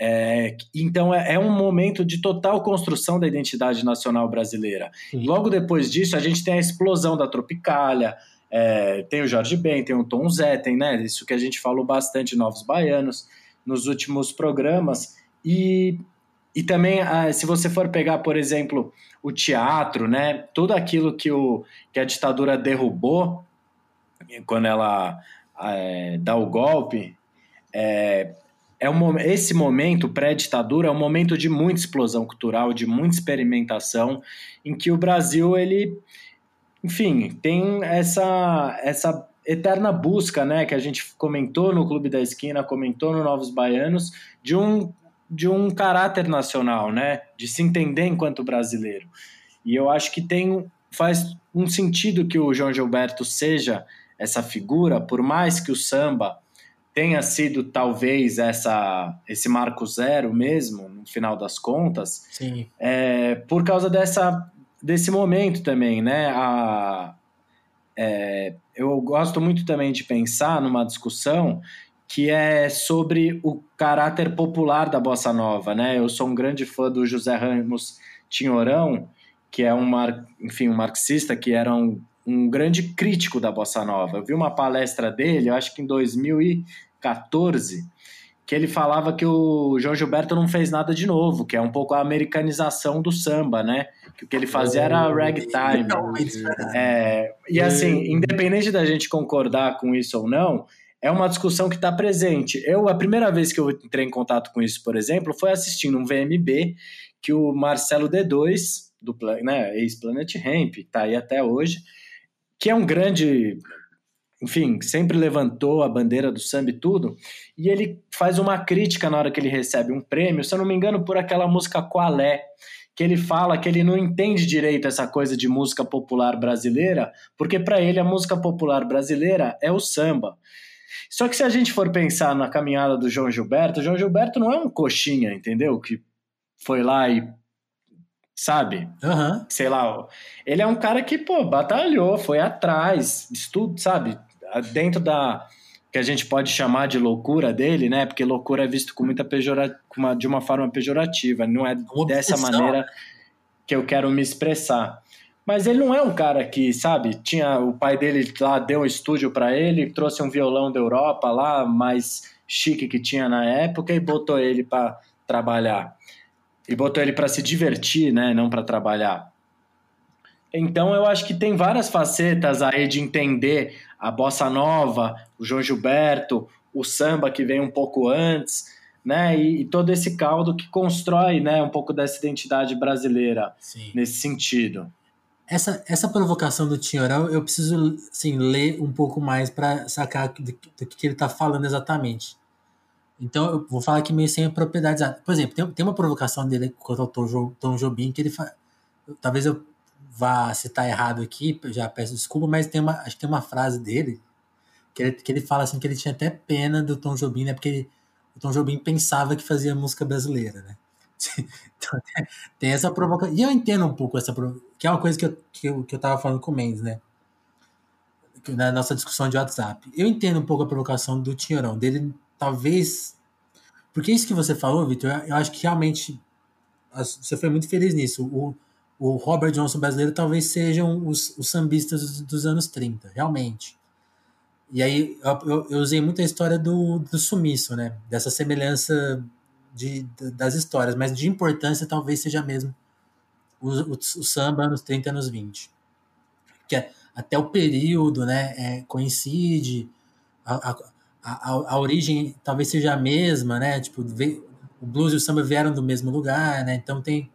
É, então é, é, um momento de total construção da identidade nacional brasileira. Sim. Logo depois disso, a gente tem a explosão da Tropicália, é, tem o Jorge Ben, tem o Tom Zé, tem né, isso que a gente falou bastante, Novos Baianos, nos últimos programas. E e também, ah, se você for pegar, por exemplo, o teatro, né, tudo aquilo que, o, que a ditadura derrubou, quando ela é, dá o golpe, é, é um, esse momento pré-ditadura é um momento de muita explosão cultural, de muita experimentação, em que o Brasil, ele, enfim, tem essa, essa eterna busca, né, que a gente comentou no Clube da Esquina, comentou no Novos Baianos, de um de um caráter nacional, né? De se entender enquanto brasileiro. E eu acho que tem faz um sentido que o João Gilberto seja essa figura, por mais que o samba tenha sido talvez essa esse marco zero mesmo, no final das contas, Sim. É, por causa dessa desse momento também, né? A, é, eu gosto muito também de pensar numa discussão que é sobre o caráter popular da bossa nova, né? Eu sou um grande fã do José Ramos Tinhorão, que é um, enfim, um marxista que era um, um grande crítico da bossa nova. Eu vi uma palestra dele, eu acho que em 2014, que ele falava que o João Gilberto não fez nada de novo, que é um pouco a americanização do samba, né? Que o que ele fazia era ragtime. É, e assim, independente da gente concordar com isso ou não, é uma discussão que está presente. Eu, a primeira vez que eu entrei em contato com isso, por exemplo, foi assistindo um VMB que o Marcelo D2, do né, ex-Planet Ramp, está aí até hoje, que é um grande, enfim, sempre levantou a bandeira do samba e tudo, e ele faz uma crítica na hora que ele recebe um prêmio, se eu não me engano, por aquela música Qual é, que ele fala que ele não entende direito essa coisa de música popular brasileira, porque para ele a música popular brasileira é o samba. Só que se a gente for pensar na caminhada do João Gilberto, o João Gilberto não é um coxinha, entendeu? Que foi lá e. Sabe? Uhum. Sei lá. Ele é um cara que, pô, batalhou, foi atrás, estudo, sabe? Dentro da. que a gente pode chamar de loucura dele, né? Porque loucura é visto com muita pejora, de uma forma pejorativa. Não é dessa maneira que eu quero me expressar. Mas ele não é um cara que, sabe, tinha o pai dele lá deu um estúdio para ele, trouxe um violão da Europa lá, mais chique que tinha na época e botou ele para trabalhar. E botou ele para se divertir, né, não para trabalhar. Então eu acho que tem várias facetas aí de entender a bossa nova, o João Gilberto, o samba que vem um pouco antes, né? E, e, todo esse caldo que constrói, né, um pouco dessa identidade brasileira Sim. nesse sentido. Essa, essa provocação do Tinhoral, eu preciso assim, ler um pouco mais para sacar do, do, que ele está falando exatamente. Então, eu vou falar aqui meio sem propriedades. Por exemplo, tem, tem uma provocação dele contra o Tom, Tom Jobim que ele fala. Talvez eu vá citar errado aqui, já peço desculpa, mas tem uma, acho que tem uma frase dele que ele, que ele fala assim que ele tinha até pena do Tom Jobim, né? Porque ele, o Tom Jobim pensava que fazia música brasileira, né? [LAUGHS] Então, tem essa provocação. E eu entendo um pouco essa que é uma coisa que eu, que eu, que eu tava falando com o Mendes, né? Na nossa discussão de WhatsApp. Eu entendo um pouco a provocação do Tinhorão, dele talvez. Porque isso que você falou, Vitor, eu acho que realmente você foi muito feliz nisso. O, o Robert Johnson brasileiro talvez sejam os, os sambistas dos, anos 30, realmente. E aí eu, eu, usei muito a história do, do sumiço, né? Dessa semelhança de, das histórias, mas de importância talvez seja mesmo o, o, o samba anos 30 anos 20. Que é, até o período né, é, coincide, a, a, a, a, origem talvez seja a mesma, né? Tipo, o blues e o samba vieram do mesmo lugar, né? Então tem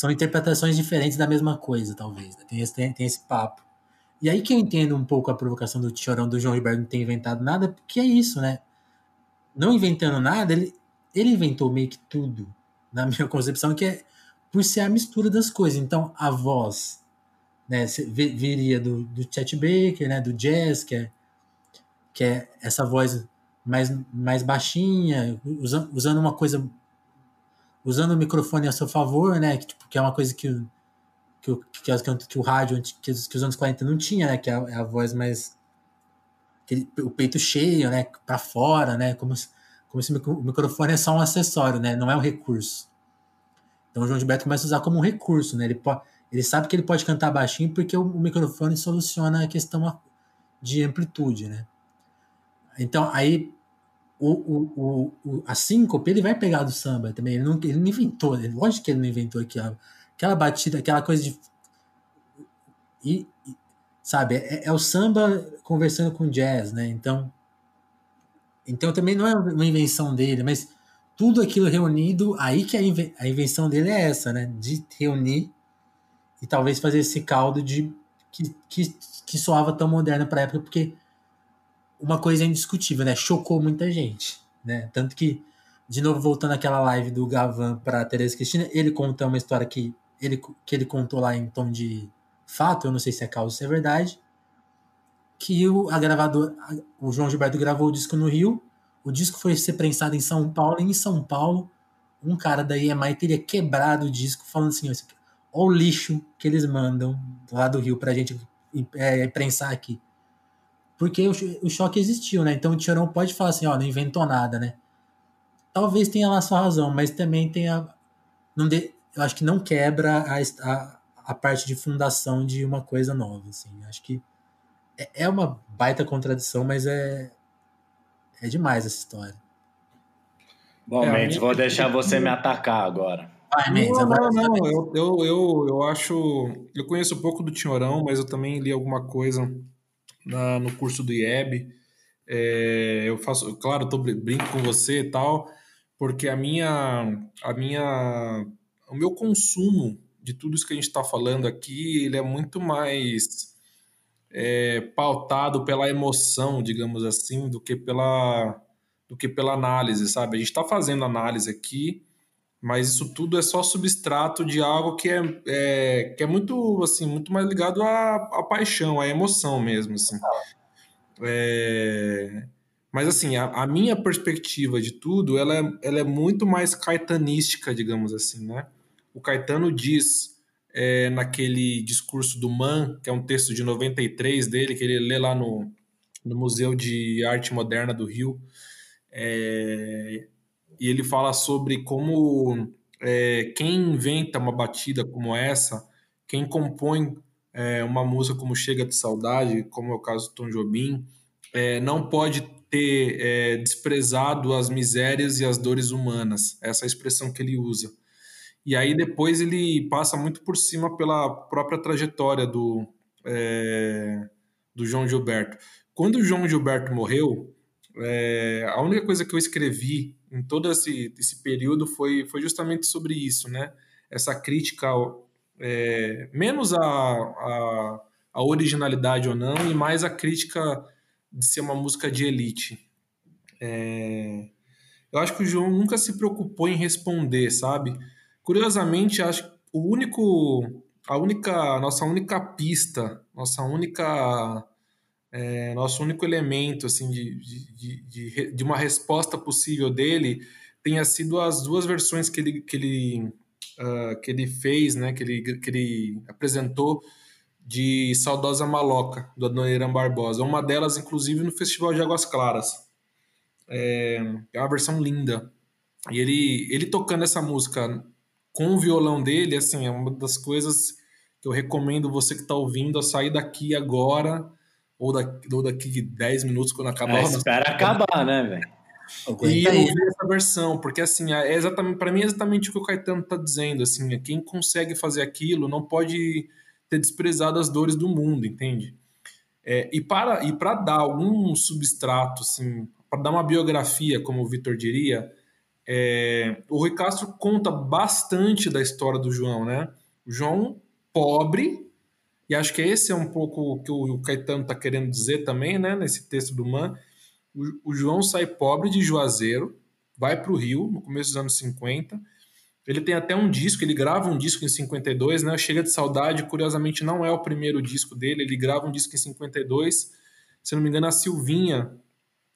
são interpretações diferentes da mesma coisa, talvez. Né? Tem, esse, tem, tem, esse papo. E aí que eu entendo um pouco a provocação do Chorão do João Gilberto não ter inventado nada, porque é isso, né? Não inventando nada, ele, ele inventou meio que tudo, na [LAUGHS] minha concepção, que é por ser a mistura das coisas. Então, a voz, né, viria do, do Chet Baker, né, do jazz, que é, que é essa voz mais, mais baixinha, usando uma coisa. Usando o microfone a seu favor, né? Que, tipo, que é uma coisa que, que, que, que, que o rádio, que, que os anos 40 não tinha, né? Que é a, é a voz mais. Aquele, o peito cheio, né? Pra fora, né? Como se, como se o microfone é só um acessório, né? Não é um recurso. Então o João Gilberto começa a usar como um recurso, né? Ele, pode, ele sabe que ele pode cantar baixinho porque o, o microfone soluciona a questão de amplitude, né? Então, aí, o, o, o, a síncope, ele vai pegar do samba também. Ele não, ele não inventou, ele, lógico que ele não inventou aquela, aquela batida, aquela coisa de. E, e sabe, é, é, o samba conversando com jazz, né? Então, então também não é uma invenção dele, mas tudo aquilo reunido, aí que a, invenção dele é essa, né? De reunir e talvez fazer esse caldo de que, que, que soava tão moderno para época, porque uma coisa indiscutível, né? Chocou muita gente, né? Tanto que, de novo, voltando àquela live do Gavan para Teresa Cristina, ele contou uma história que ele, que ele contou lá em tom de fato, eu não sei se é causa ou se é verdade, que o, a gravador, o João Gilberto gravou o disco no Rio, o disco foi ser prensado em São Paulo, e em São Paulo, um cara da EMI teria quebrado o disco, falando assim, olha o lixo que eles mandam lá do Rio pra gente é, prensar aqui porque o, o choque existiu, né? Então o Tiorão pode falar assim, ó, não inventou nada, né? Talvez tenha lá sua razão, mas também tem a. Não de, eu acho que não quebra a, a, a parte de fundação de uma coisa nova, assim. Acho que é, é uma baita contradição, mas é, é demais essa história. Bom, é, Mendes, vou deixar você me atacar agora. Vai, Mendes, não, não, não. Eu, eu, eu, eu acho. Eu conheço um pouco do Tinhorão, mas eu também li alguma coisa na, no curso do IEB. É, eu faço, claro, tô brinco com você e tal, porque a minha, a minha, o meu consumo de tudo isso que a gente está falando aqui, ele é muito mais é, pautado pela emoção, digamos assim, do que pela, do que pela análise, sabe? A gente está fazendo análise aqui, mas isso tudo é só substrato de algo que é, é que é muito assim muito mais ligado à, à paixão, à emoção mesmo, assim. É, mas assim, a, a, minha perspectiva de tudo, ela é, ela é muito mais caetanística, digamos assim, né? O Caetano diz é, naquele discurso do Man, que é um texto de 93 dele, que ele lê lá no, no Museu de Arte Moderna do Rio, é, e ele fala sobre como é, quem inventa uma batida como essa, quem compõe é, uma música como Chega de Saudade, como é o caso do Tom Jobim, é, não pode ter é, desprezado as misérias e as dores humanas. Essa é expressão que ele usa. E aí depois ele passa muito por cima pela própria trajetória do, é, do João Gilberto. Quando o João Gilberto morreu, é, a única coisa que eu escrevi em todo esse, esse período foi, foi justamente sobre isso, né? Essa crítica, é, menos a, a, a, originalidade ou não, e mais a crítica de ser uma música de elite. É, eu acho que o João nunca se preocupou em responder, sabe? Curiosamente, acho que o único a única, nossa única pista, nossa única, é, nosso único elemento assim de, de, de, de, uma resposta possível dele tenha sido as duas versões que ele, que ele, uh, que ele fez, né, que ele, que ele apresentou de Saudosa Maloca, do Adoniran Barbosa. Uma delas, inclusive, no Festival de Águas Claras. É, é uma versão linda. E ele, ele tocando essa música com o violão dele, assim, é uma das coisas que eu recomendo você que está ouvindo a sair daqui agora ou daqui, ou daqui 10 minutos quando acabar. É, espera acabar, né, velho? E ouvir essa versão, porque assim, é exatamente, para mim é exatamente o que o Caetano está dizendo, assim, quem consegue fazer aquilo não pode ter desprezado as dores do mundo, entende? É, e para e para dar algum substrato, assim, para dar uma biografia, como o Vitor diria, é, o Rui Castro conta bastante da história do João, né? O João pobre, e acho que esse é um pouco o que o Caetano está querendo dizer também, né? Nesse texto do Man. O, o João sai pobre de Juazeiro, vai para o Rio no começo dos anos 50 ele tem até um disco, ele grava um disco em 52, né? Chega de Saudade, curiosamente não é o primeiro disco dele, ele grava um disco em 52. Se não me engano, a Silvinha,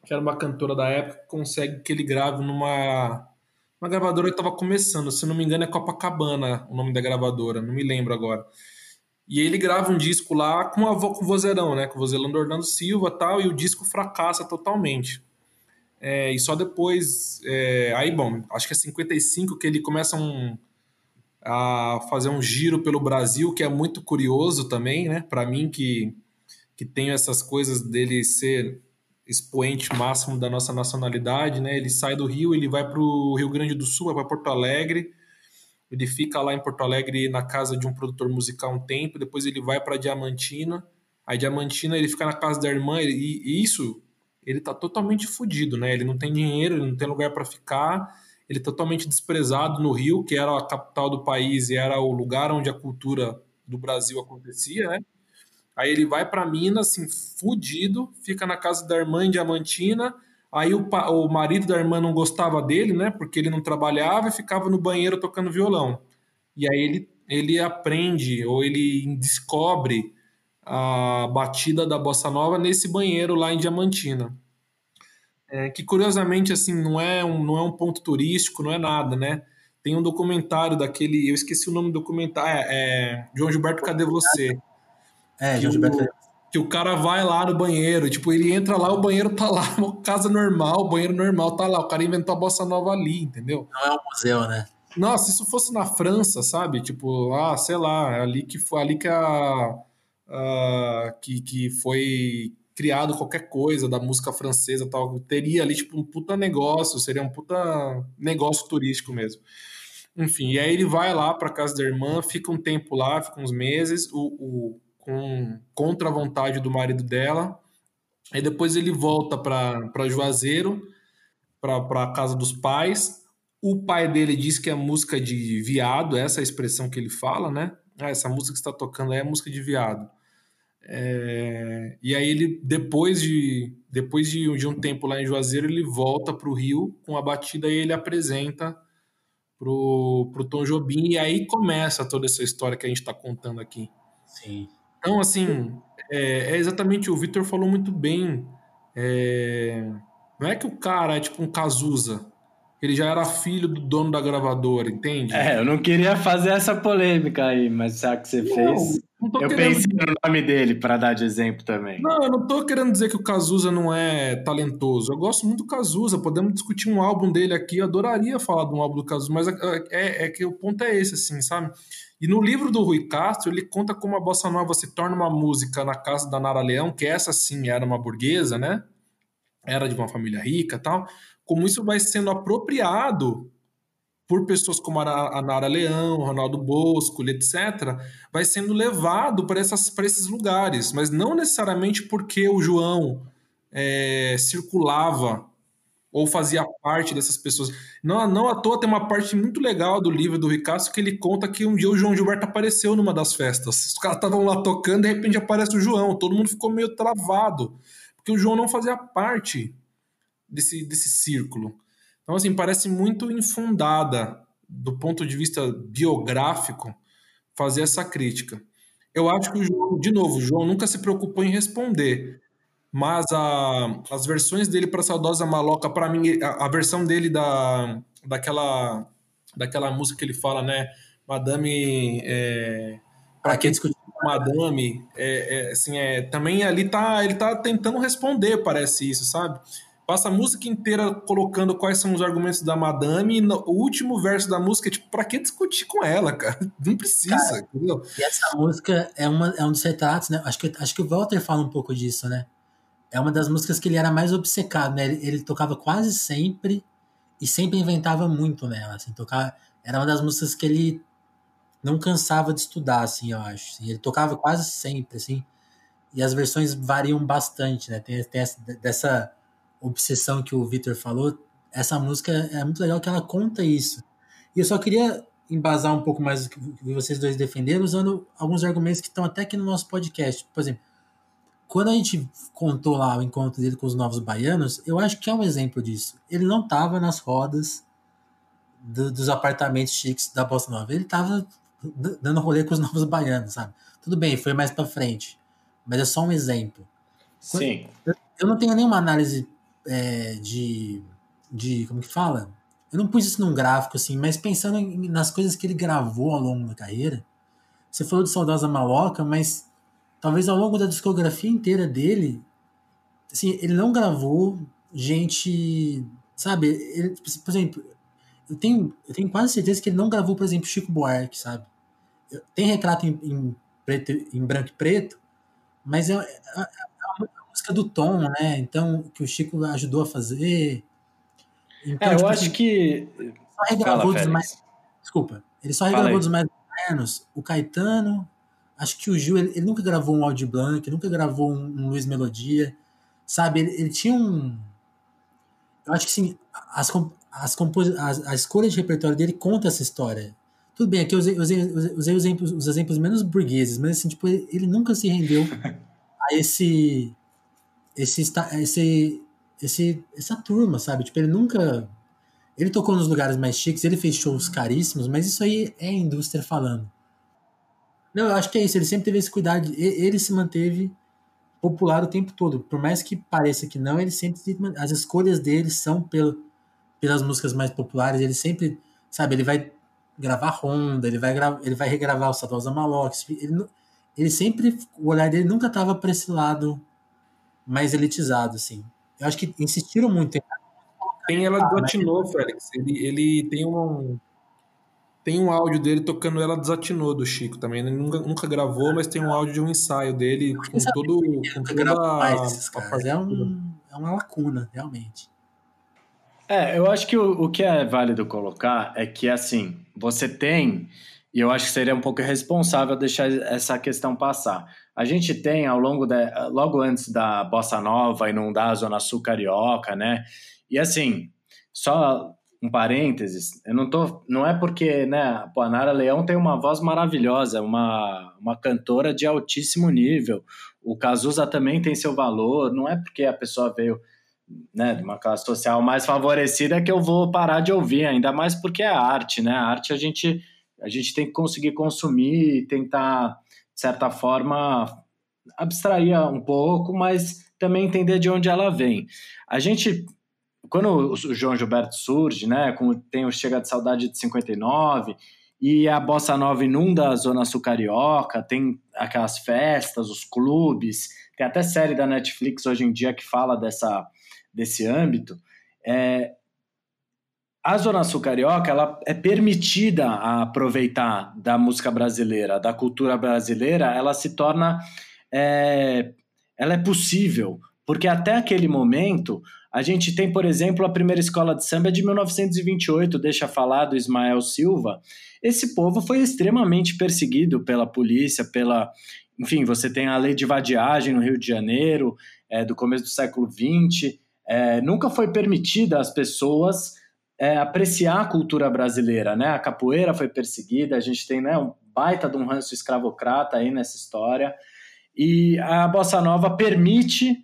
que era uma cantora da época, consegue que ele grave numa uma gravadora que estava começando. Se não me engano, é Copacabana o nome da gravadora, não me lembro agora. E ele grava um disco lá com a com o vozeirão, né? Com o vozeirão do Orlando Silva tal, e o disco fracassa totalmente. É, e só depois. É, aí, bom, acho que é 55 que ele começa um, a fazer um giro pelo Brasil, que é muito curioso também, né? Para mim, que, que tenho essas coisas dele ser expoente máximo da nossa nacionalidade, né? Ele sai do Rio, ele vai para o Rio Grande do Sul, vai para Porto Alegre. Ele fica lá em Porto Alegre na casa de um produtor musical um tempo, depois ele vai para Diamantina. Aí Diamantina ele fica na casa da irmã, e, e isso ele tá totalmente fodido, né? Ele não tem dinheiro, ele não tem lugar para ficar, ele é totalmente desprezado no Rio, que era a capital do país e era o lugar onde a cultura do Brasil acontecia, né? Aí ele vai para Minas, assim, fudido, fica na casa da irmã em Diamantina. Aí o, o marido da irmã não gostava dele, né? Porque ele não trabalhava e ficava no banheiro tocando violão. E aí ele, ele aprende ou ele descobre a batida da bossa nova nesse banheiro lá em Diamantina. É, que curiosamente assim não é um não é um ponto turístico, não é nada, né? Tem um documentário daquele, eu esqueci o nome do documentário, é, é João Gilberto, cadê você? É, João Gilberto. O, que o cara vai lá no banheiro, tipo, ele entra lá, o banheiro tá lá, uma [LAUGHS] casa normal, o banheiro normal tá lá, o cara inventou a bossa nova ali, entendeu? Não é um museu, né? Nossa, se isso fosse na França, sabe? Tipo, ah, sei lá, ali que foi ali que a uh, que, que foi criado qualquer coisa da música francesa tal, teria ali tipo um puta negócio, seria um puta negócio turístico mesmo. Enfim, e aí ele vai lá para casa da irmã, fica um tempo lá, fica uns meses, o, o com contra a vontade do marido dela. Aí depois ele volta para Juazeiro, para a casa dos pais. O pai dele diz que é música de viado, essa é a expressão que ele fala, né? Ah, essa música que está tocando aí é música de viado. É, e aí ele, depois de depois de, de, um tempo lá em Juazeiro, ele volta para o Rio com a batida e ele apresenta pro, pro Tom Jobim e aí começa toda essa história que a gente está contando aqui. Sim. Então, assim, é, é exatamente o Vitor falou muito bem. É, não é que o cara é tipo um Cazuza, ele já era filho do dono da gravadora, entende? É, eu não queria fazer essa polêmica aí, mas já que você não, fez, não eu querendo... pensei no nome dele para dar de exemplo também. Não, eu não tô querendo dizer que o Cazuza não é talentoso. Eu gosto muito do Cazuza, podemos discutir um álbum dele aqui, eu adoraria falar de um álbum do Cazuza, mas é, é, é que o ponto é esse, assim, sabe? E no livro do Rui Castro, ele conta como a bossa nova se torna uma música na casa da Nara Leão, que essa sim era uma burguesa, né? Era de uma família rica tal como isso vai sendo apropriado por pessoas como a Nara Leão, Ronaldo Bosco, etc., vai sendo levado para esses lugares, mas não necessariamente porque o João é, circulava ou fazia parte dessas pessoas. Não, não à toa tem uma parte muito legal do livro do Ricardo que ele conta que um dia o João Gilberto apareceu numa das festas. Os caras estavam lá tocando, de repente aparece o João, todo mundo ficou meio travado, porque o João não fazia parte desse, desse círculo. Então, assim, parece muito infundada do ponto de vista biográfico fazer essa crítica. Eu acho que o João, de novo, o João nunca se preocupou em responder, mas a, as versões dele para Saudosa Maloca, para mim, a, a, versão dele da, daquela, daquela música que ele fala, né? Madame. É, para que discutir com Madame? É, é, assim, é, também ali tá, ele tá tentando responder, parece isso, sabe? passa a música inteira colocando quais são os argumentos da madame, e no, o último verso da música é tipo, pra que discutir com ela, cara? [LAUGHS] Não precisa, cara, entendeu? E essa música é, uma, é um dos retratos, né? Acho que, acho que o Walter fala um pouco disso, né? É uma das músicas que ele era mais obcecado, né? Ele, ele tocava quase sempre e sempre inventava muito nela, assim, tocava, era uma das músicas que ele não cansava de estudar, assim, eu acho. Assim, ele tocava quase sempre, assim, e as versões variam bastante, né? Tem, tem essa, dessa obsessão que o Victor falou, essa música é muito legal que ela conta isso. E eu só queria embasar um pouco mais o que vocês dois defenderam, usando alguns argumentos que estão até aqui no nosso podcast. Por exemplo, quando a gente contou lá o encontro dele com os novos baianos, eu acho que é um exemplo disso. Ele não estava nas rodas do, dos apartamentos chiques da Bossa Nova. Ele estava dando rolê com os [LAUGHS] novos baianos, sabe? Tudo bem, foi mais para frente, mas é só um exemplo. Sim. Eu não tenho nenhuma análise é, de, de. Como que fala? Eu não pus isso num gráfico, assim, mas pensando nas coisas que ele gravou ao longo da carreira. Você falou de Saudosa Maloca, mas talvez ao longo da discografia inteira dele, assim, ele não gravou gente. Sabe? Ele, por exemplo, eu tenho, eu tenho quase certeza que ele não gravou, por exemplo, Chico Buarque, sabe? Tem retrato em, em, preto, em branco e preto, mas é, é, música do Tom, né? Então, que o Chico ajudou a fazer. Então, é, eu tipo, acho assim, que. Só regravou Fala, dos mais. Desculpa. Ele só regravou dos mais modernos. O Caetano. Acho que o Gil, ele, ele nunca gravou um Audi Blanc, nunca gravou um, um Luiz Melodia. Sabe? Ele, ele, tinha um. Eu acho que sim, as, as, as, a escolha de repertório dele conta essa história. Tudo bem, aqui eu usei, usei, usei os, exemplos, os exemplos menos burgueses, mas assim, tipo, ele, ele nunca se rendeu a esse esse, esse, esse, essa turma, sabe? Tipo, ele nunca. Ele tocou nos lugares mais chiques, ele fez shows caríssimos, mas isso aí é a indústria falando. Não, eu acho que é isso. Ele sempre teve esse cuidado. De, ele se manteve popular o tempo todo. Por mais que pareça que não, ele sempre. As escolhas dele são pelo, pelas músicas mais populares. Ele sempre. Sabe, ele vai gravar Honda, ele vai, gra, ele vai regravar o Saudosa Malox. Ele, ele sempre. O olhar dele nunca estava para esse lado mais elitizado, assim. Eu acho que insistiram muito. Tem ela desatinou, ah, Félix. Ele, ele tem um tem um áudio dele tocando ela desatinou do Chico também. Ele nunca, nunca gravou, mas tem um áudio de um ensaio dele com todo com toda mais, a, é, um, é uma lacuna, realmente. É, eu acho que o, o que é válido colocar é que assim, você tem, e eu acho que seria um pouco irresponsável deixar essa questão passar. A gente tem ao longo da. logo antes da Bossa Nova inundar a Zona Sul Carioca, né? E assim, só um parênteses, eu não tô. Não é porque, né, a Nara Leão tem uma voz maravilhosa, uma, uma cantora de altíssimo nível. O Cazuza também tem seu valor, não é porque a pessoa veio né, de uma classe social mais favorecida que eu vou parar de ouvir, ainda mais porque é arte, né? A arte a gente, a gente tem que conseguir consumir e tentar de certa forma, abstrair um pouco, mas também entender de onde ela vem. A gente, quando o João Gilberto surge, né, com, tem o Chega de Saudade de 59, e a Bossa Nova inunda a Zona Sul Carioca, tem aquelas festas, os clubes, tem até série da Netflix hoje em dia que fala dessa, desse âmbito. É, a Zona Sul Carioca ela é permitida a aproveitar da música brasileira, da cultura brasileira, ela se torna. É, ela é possível, porque até aquele momento a gente tem, por exemplo, a primeira escola de samba de 1928, deixa falar do Ismael Silva. Esse povo foi extremamente perseguido pela polícia, pela. Enfim, você tem a lei de vadiagem no Rio de Janeiro, é, do começo do século XX. É, nunca foi permitida às pessoas é, apreciar a cultura brasileira, né? A capoeira foi perseguida, a gente tem né, um baita de um ranço escravocrata aí nessa história. E a Bossa Nova permite,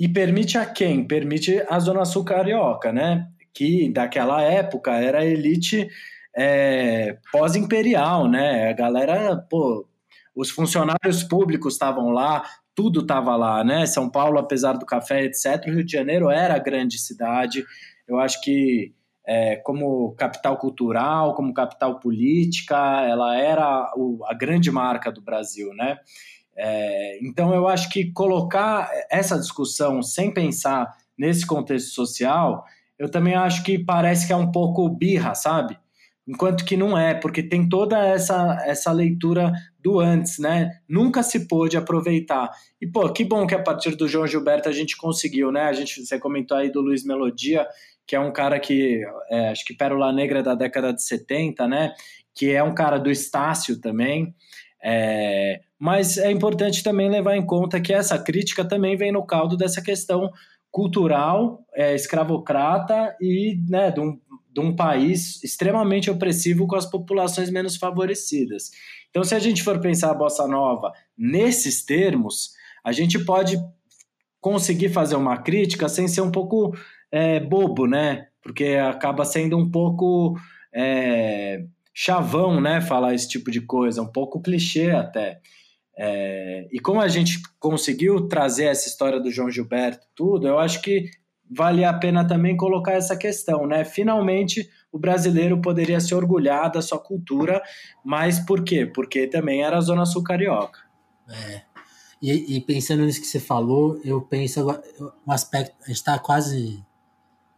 e permite a quem? Permite a Zona Sul Carioca, né? Que daquela época era a elite é, pós-imperial, né? A galera, pô, os funcionários públicos estavam lá, tudo estava lá, né? São Paulo, apesar do café, etc., Rio de Janeiro era a grande cidade. Eu acho que é, como capital cultural, como capital política, ela era o, a grande marca do Brasil, né? É, então eu acho que colocar essa discussão sem pensar nesse contexto social, eu também acho que parece que é um pouco birra, sabe? Enquanto que não é, porque tem toda essa, essa leitura do antes, né? Nunca se pôde aproveitar. E, pô, que bom que a partir do João Gilberto a gente conseguiu, né? A gente, você comentou aí do Luiz Melodia, que é um cara que, é, acho que Pérola Negra da década de 70, né? Que é um cara do Estácio também. É, mas é importante também levar em conta que essa crítica também vem no caldo dessa questão cultural, é, escravocrata e né, de, um, de um país extremamente opressivo com as populações menos favorecidas. Então, se a gente for pensar a bossa nova nesses termos, a gente pode conseguir fazer uma crítica sem ser um pouco é, bobo, né? Porque acaba sendo um pouco é, chavão, né? Falar esse tipo de coisa, um pouco clichê até. É, e como a gente conseguiu trazer essa história do João Gilberto, tudo, eu acho que vale a pena também colocar essa questão, né? Finalmente o brasileiro poderia se orgulhar da sua cultura, mas por quê? Porque também era a Zona Sul Carioca. É. E, e pensando nisso que você falou, eu penso um aspecto, a gente está quase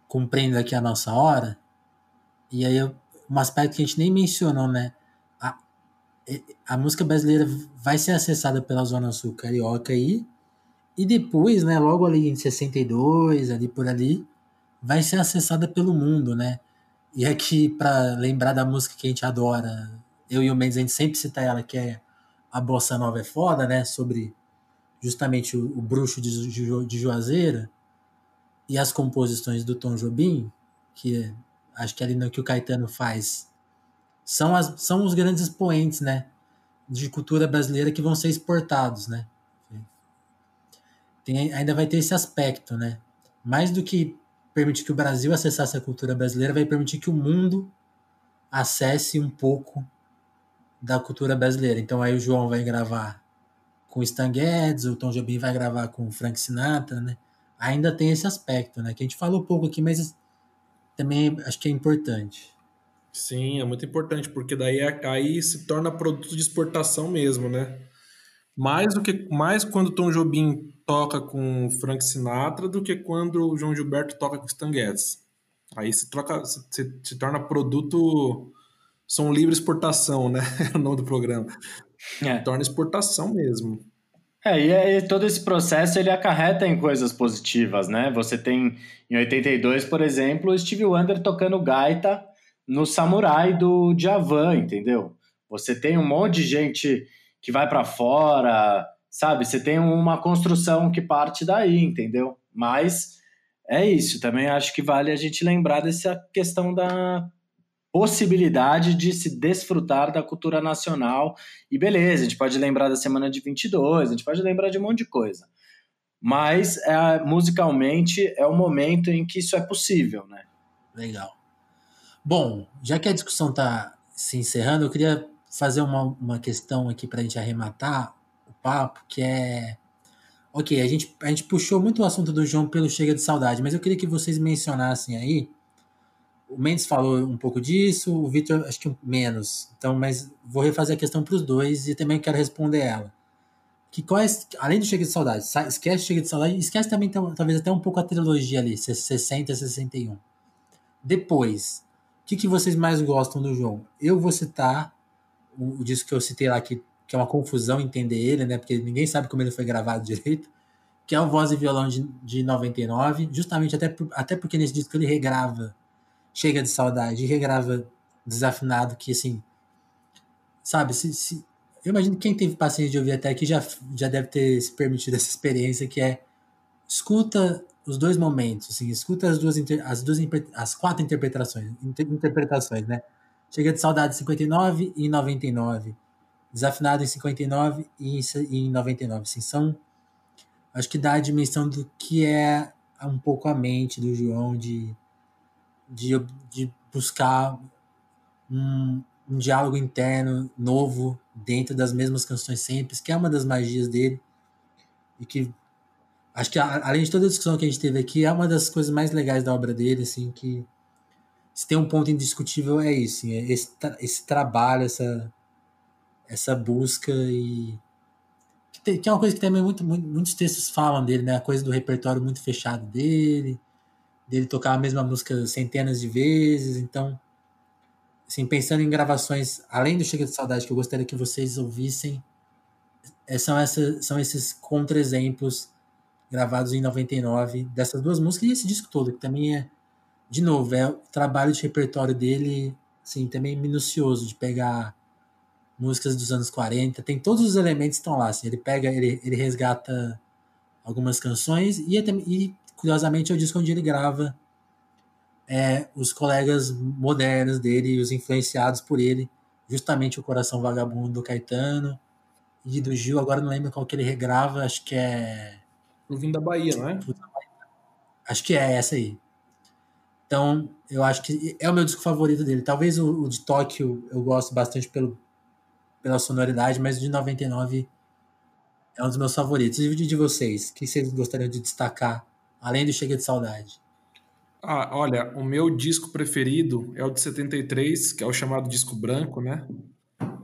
cumprindo aqui a nossa hora, e aí um aspecto que a gente nem mencionou, né? A música brasileira vai ser acessada pela Zona Sul Carioca aí, e depois, né, logo ali em 62, ali por ali, vai ser acessada pelo mundo, né? E aqui, para lembrar da música que a gente adora, eu e o Mendes, a gente sempre cita ela, que é A Bossa Nova é Foda, né? Sobre justamente o, o bruxo de, de, Juazeira e as composições do Tom Jobim, que acho que ali no que o Caetano faz são, as, são os grandes expoentes, né, de cultura brasileira que vão ser exportados, né. Tem, ainda vai ter esse aspecto, né. Mais do que permitir que o Brasil acessasse a cultura brasileira, vai permitir que o mundo acesse um pouco da cultura brasileira. Então aí o João vai gravar com Stan Getz, o Tom Jobim vai gravar com Frank Sinatra, né? Ainda tem esse aspecto, né? Que a gente falou pouco aqui, mas também acho que é importante. Sim, é muito importante, porque daí é, aí se torna produto de exportação mesmo, né? Mais do que mais quando Tom Jobim toca com Frank Sinatra do que quando o João Gilberto toca com Stan Getz. Aí se troca, se, se, se torna produto som livre exportação, né? [LAUGHS] É o nome do programa. É. Se torna exportação mesmo. É, e aí, todo esse processo ele acarreta em coisas positivas, né? Você tem em 82, por exemplo, o Steve Wonder tocando gaita no Samurai do Djavan, entendeu? Você tem um monte de gente que vai para fora, sabe? Você tem uma construção que parte daí, entendeu? Mas é isso, também acho que vale a gente lembrar dessa questão da possibilidade de se desfrutar da cultura nacional. E beleza, a gente pode lembrar da semana de 22, a gente pode lembrar de um monte de coisa. Mas é, musicalmente é o momento em que isso é possível, né? Legal. Bom, já que a discussão está se encerrando, eu queria fazer uma, uma questão aqui para a gente arrematar o papo, que é. Ok, a gente, a gente puxou muito o assunto do João pelo Chega de Saudade, mas eu queria que vocês mencionassem aí. O Mendes falou um pouco disso, o Vitor acho que menos. Então, mas vou refazer a questão para os dois e também quero responder ela. Que quais, além do Chega de Saudade, esquece Chega de Saudade, esquece também talvez até um pouco a trilogia ali, 60 61. Depois, o que, que vocês mais gostam do João? Eu vou citar o, o disco que eu citei lá, que, que é uma confusão entender ele, né? Porque ninguém sabe como ele foi gravado [LAUGHS] direito, que é o Voz e Violão de, de 99, justamente até, por, até porque nesse disco ele regrava Chega de Saudade regrava Desafinado, que assim, sabe, se, se, eu imagino que quem teve paciência de ouvir até aqui já, já deve ter se permitido essa experiência, que é escuta os dois momentos, assim, escuta as duas, as duas, as quatro interpretações, interpretações, né? Chega de Saudade em 59 e 99, Desafinado em 59 e em 99, assim, são, acho que dá a dimensão do que é um pouco a mente do João de, de, de buscar um, um diálogo interno novo dentro das mesmas canções simples, que é uma das magias dele e que acho que além de toda a discussão que a gente teve aqui, é uma das coisas mais legais da obra dele, assim, que se tem um ponto indiscutível é isso, assim, é esse, esse trabalho, essa, essa busca e que, tem, que, é uma coisa que também muito, muito, muitos textos falam dele, né? A coisa do repertório muito fechado dele, dele tocar a mesma música centenas de vezes, então assim, pensando em gravações além do Chega de Saudade que eu gostaria que vocês ouvissem, é, são, são esses contra-exemplos gravados em 99 dessas duas músicas e esse disco todo, que também é, de novo, é o trabalho de repertório dele, assim, também minucioso, de pegar músicas dos anos 40, tem todos os elementos estão lá, assim, ele pega, ele, ele resgata algumas canções e, e curiosamente é o disco onde ele grava é, os colegas modernos dele, os influenciados por ele, justamente o Coração Vagabundo do Caetano e do Gil, agora não lembro qual que ele regrava, acho que é o Vim da Bahia, não é? Acho que é essa aí. Então, eu acho que é o meu disco favorito dele. Talvez o, o de Tóquio eu gosto bastante pelo, pela sonoridade, mas o de 99 é um dos meus favoritos. E o de vocês? O que vocês gostariam de destacar, além do Chega de Saudade? Ah, olha, o meu disco preferido é o de 73, que é o chamado disco branco, né?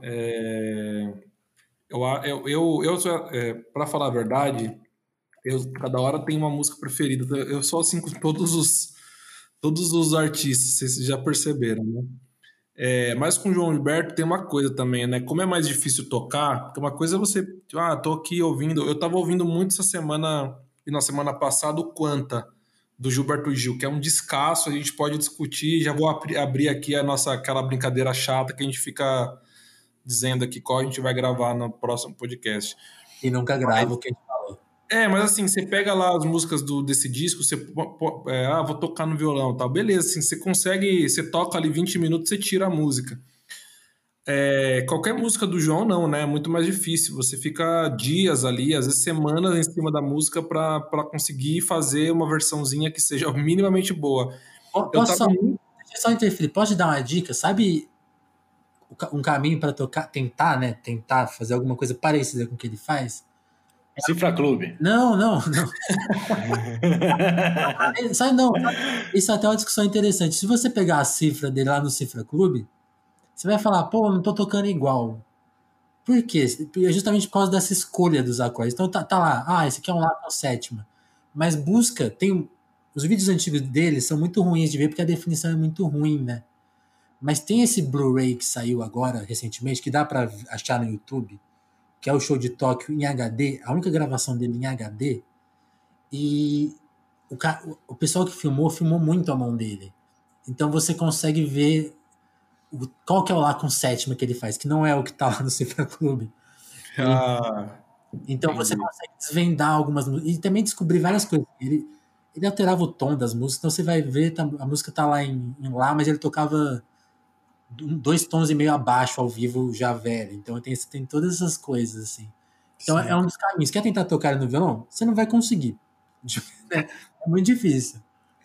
É... Eu, eu, eu, eu é, para falar a verdade, eu, cada hora tem uma música preferida. Eu sou assim com todos os, todos os artistas, vocês já perceberam, né? É, mas com o João Gilberto tem uma coisa também, né? Como é mais difícil tocar, porque uma coisa é você. Ah, tô aqui ouvindo. Eu tava ouvindo muito essa semana e na semana passada o Quanta, do Gilberto Gil, que é um descasso, a gente pode discutir. Já vou abrir aqui a nossa aquela brincadeira chata que a gente fica dizendo aqui qual a gente vai gravar no próximo podcast. E nunca grava o que a gente é, mas assim, você pega lá as músicas do, desse disco, você é, ah, vou tocar no violão tal. Beleza, assim, você consegue, você toca ali 20 minutos, você tira a música. É, qualquer música do João, não, né? É muito mais difícil. Você fica dias ali, às vezes semanas em cima da música para conseguir fazer uma versãozinha que seja [LAUGHS] minimamente boa. Posso tava... só, só interferir? Pode dar uma dica? Sabe um caminho para tocar, tentar, né? Tentar fazer alguma coisa parecida com o que ele faz? Cifra Clube. Não, não, não. [LAUGHS] Sabe, não. Isso é até uma discussão interessante. Se você pegar a cifra dele lá no Cifra Clube, você vai falar, pô, não tô tocando igual. Por quê? É justamente por causa dessa escolha dos acordes. Então tá, tá lá, ah, esse aqui é um Lá com sétima. Mas busca, tem. Os vídeos antigos dele são muito ruins de ver porque a definição é muito ruim, né? Mas tem esse Blu-ray que saiu agora, recentemente, que dá para achar no YouTube que é o show de Tóquio em HD, a única gravação dele em HD, e o, o pessoal que filmou, filmou muito a mão dele. Então você consegue ver o, qual que é o lá com sétima que ele faz, que não é o que tá lá no Cifra Clube. [LAUGHS] Ah, então entendi. você consegue desvendar algumas e também descobrir várias coisas. Ele, ele alterava o tom das músicas, então você vai ver, tá, a música tá lá em, em Lá, mas ele tocava dois tons e meio abaixo ao vivo já velho. Então tem, tem todas essas coisas, assim. Então Sim. é um dos caminhos. Quer tentar tocar no violão? Você não vai conseguir. [LAUGHS] É, muito difícil.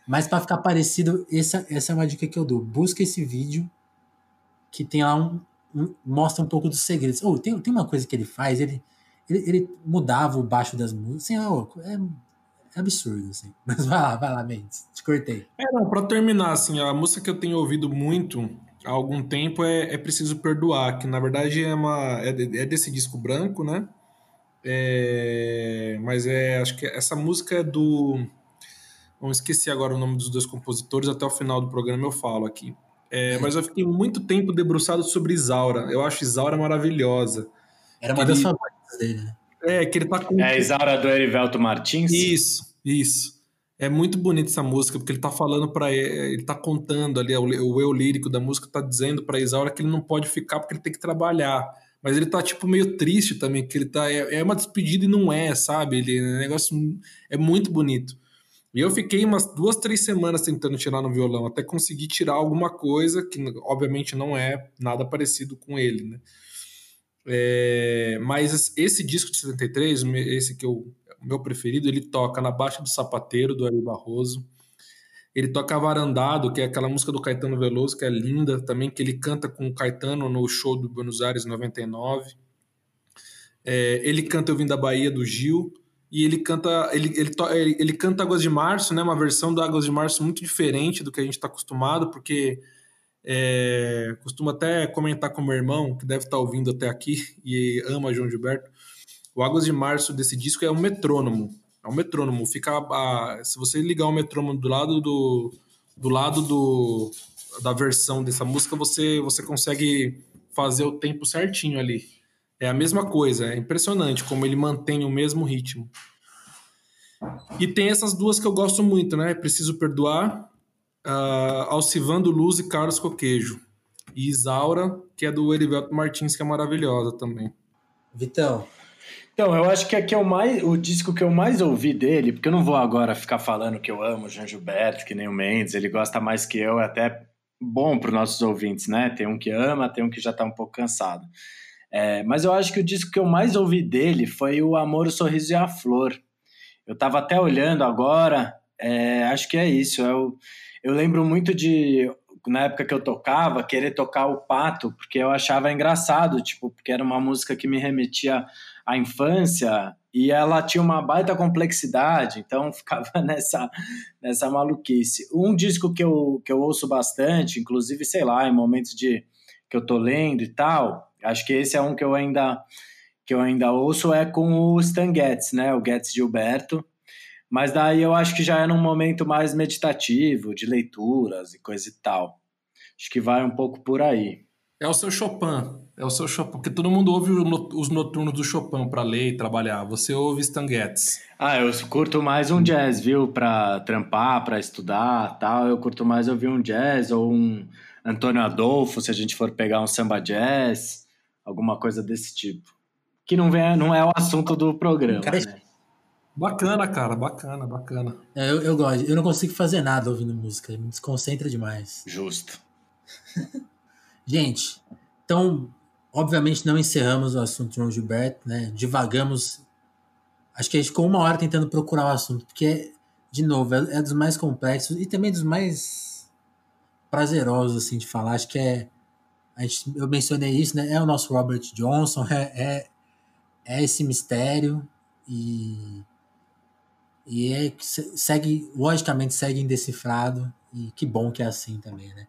Mas para ficar parecido, essa, essa é uma dica que eu dou. Busca esse vídeo que tem lá um, um mostra um pouco dos segredos. Ou oh, tem, tem uma coisa que ele faz, ele, ele, ele mudava o baixo das músicas. Assim, oh, é, é absurdo, assim. [LAUGHS] Mas vai lá, vai lá, Mendes. Te cortei. É, não, pra terminar, assim, a música que eu tenho ouvido muito há algum tempo é, é Preciso Perdoar, que na verdade é, uma, é, é desse disco branco, né? É, mas é, acho que essa música é do. Não esqueci agora o nome dos dois compositores, até o final do programa eu falo aqui. É, mas eu fiquei muito tempo debruçado sobre Isaura. Eu acho Isaura maravilhosa. Era uma das favoritas dele, né? É, que ele tá com. É a Isaura do Erivelto Martins? Isso, isso. É muito bonita essa música, porque ele tá falando para ele, ele tá contando ali, o, eu lírico da música tá dizendo para Isaura que ele não pode ficar porque ele tem que trabalhar. Mas ele tá, tipo, meio triste também, que ele tá. É, é uma despedida e não é, sabe? Ele, o negócio é muito bonito. E eu fiquei umas duas, três semanas tentando tirar no violão, até conseguir tirar alguma coisa, que obviamente não é nada parecido com ele, né? É, mas esse disco de 73, esse que eu meu preferido, ele toca na Baixa do Sapateiro, do Ari Barroso. Ele toca Varandado, que é aquela música do Caetano Veloso, que é linda também, que ele canta com o Caetano no show do Buenos Aires 99. É, ele canta Eu Vim da Bahia, do Gil. E ele canta ele, ele, ele, ele canta Águas de Março, né? Uma versão do Águas de Março muito diferente do que a gente está acostumado, porque é, costumo até comentar com meu irmão, que deve estar tá ouvindo até aqui [LAUGHS] e ama João Gilberto. O Águas de Março desse disco é um metrônomo. É um metrônomo. Fica a, se você ligar o metrônomo do lado do, do lado do, da versão dessa música, você, você consegue fazer o tempo certinho ali. É a mesma coisa, é impressionante como ele mantém o mesmo ritmo. E tem essas duas que eu gosto muito, né? Preciso Perdoar, uh, Alcivando Luz e Carlos Coquejo. E Isaura, que é do Erivelto Martins, que é maravilhosa também. Vitão, então, eu acho que aqui é o, mais, o disco que eu mais ouvi dele, porque eu não vou agora ficar falando que eu amo o Jean Gilberto, que nem o Mendes, ele gosta mais que eu, é até bom para os nossos ouvintes, né? Tem um que ama, tem um que já está um pouco cansado. É, mas eu acho que o disco que eu mais ouvi dele foi o Amor, o Sorriso e a Flor. Eu estava até olhando agora, é, acho que é isso. Eu, eu lembro muito de, na época que eu tocava, querer tocar o Pato, porque eu achava engraçado, tipo, porque era uma música que me remetia a infância e ela tinha uma baita complexidade, então [LAUGHS] ficava nessa, nessa maluquice. Um disco que eu, que eu ouço bastante, inclusive, sei lá, em momentos de que eu tô lendo e tal, acho que esse é um que eu ainda que eu ainda ouço é com o Stan Getz, né, o Getz Gilberto, mas daí eu acho que já é num momento mais meditativo, de leituras e coisa e tal. Acho que vai um pouco por aí. É o seu Chopin. É o seu Chopin, porque todo mundo ouve os noturnos do Chopin para ler e trabalhar. Você ouve Stan Getz. Ah, eu curto mais um jazz, viu? Para trampar, para estudar, tal. Eu curto mais ouvir um jazz ou um Antônio Adolfo, se a gente for pegar um samba jazz, alguma coisa desse tipo. Que não, vem, não é o assunto do programa, cara, né? Bacana, cara, bacana, bacana. É, eu, eu gosto. Eu não consigo fazer nada ouvindo música, me desconcentra demais. Justo. [LAUGHS] gente, então Obviamente não encerramos o assunto João Gilberto, né? Divagamos. Acho que a gente ficou uma hora tentando procurar o assunto, porque, de novo, é, é dos mais complexos e também dos mais prazerosos, assim, de falar. Acho que é. A gente, eu mencionei isso, né? É o nosso Robert Johnson, é, é, é esse mistério e. E é, segue, logicamente, segue indecifrado. E que bom que é assim também, né?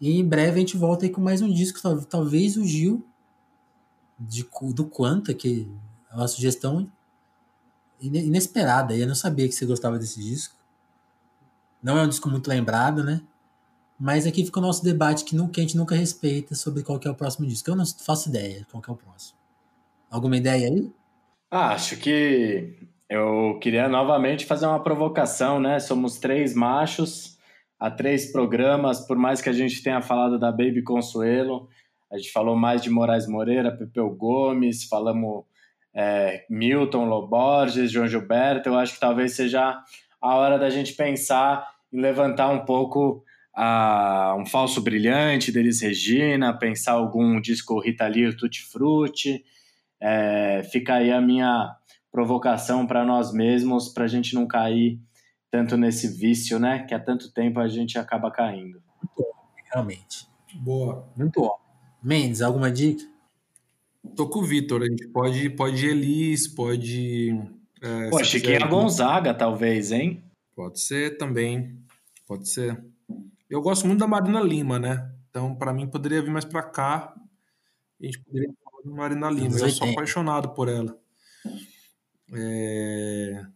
E em breve a gente volta aí com mais um disco. Talvez o Gil de, do Quanta, que é uma sugestão inesperada. Eu não sabia que você gostava desse disco. Não é um disco muito lembrado, né? Mas aqui fica o nosso debate que, que a gente nunca respeita sobre qual é o próximo disco. Eu não faço ideia qual é o próximo. Alguma ideia aí? Ah, acho que eu queria novamente fazer uma provocação, né? Somos três machos há três programas, por mais que a gente tenha falado da Baby Consuelo, a gente falou mais de Moraes Moreira, Pepeu Gomes, falamos é, Milton, Loborges, João Gilberto. Eu acho que talvez seja a hora da gente pensar em levantar um pouco a, um falso brilhante deles Regina, pensar algum disco Rita Lee Tutti Frutti. É, fica aí a minha provocação para nós mesmos, para a gente não cair tanto nesse vício, né? Que há tanto tempo a gente acaba caindo. Realmente. Boa. Muito bom. Mendes, alguma dica? Tô com o Vitor, a gente pode, pode ir Elis, pode. É, Pô, Chiquinha quiser... Gonzaga, talvez, hein? Pode ser também. Pode ser. Eu gosto muito da Marina Lima, né? Então, para mim, poderia vir mais para cá. A gente poderia falar da Marina Lima. Eu sou apaixonado por ela. É...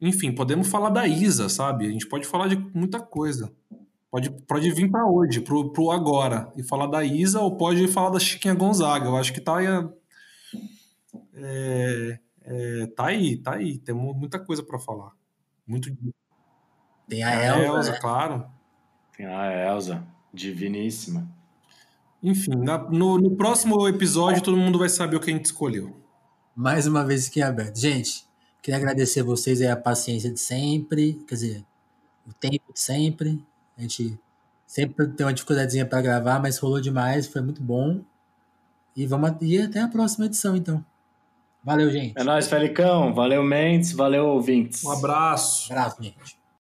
Enfim, podemos falar da Isa, sabe? A gente pode falar de muita coisa. Pode, pode vir para hoje, pro, pro agora, e falar da Isa, ou pode falar da Chiquinha Gonzaga. Eu acho que tá, é, é, tá aí, tá aí. Tem muita coisa para falar. Muito. Tem a, a Elza, Elza né? claro. Tem a Elza, diviníssima. Enfim, na, no, no próximo episódio todo mundo vai saber o que a gente escolheu. Mais uma vez aqui aberto. Gente, queria agradecer a vocês a paciência de sempre, quer dizer, o tempo de sempre. A gente sempre tem uma dificuldadezinha para gravar, mas rolou demais, foi muito bom. E vamos ir até a próxima edição, então. Valeu, gente. É nóis, Felicão. Valeu, Mendes. Valeu, ouvintes. Um abraço. Um abraço, gente.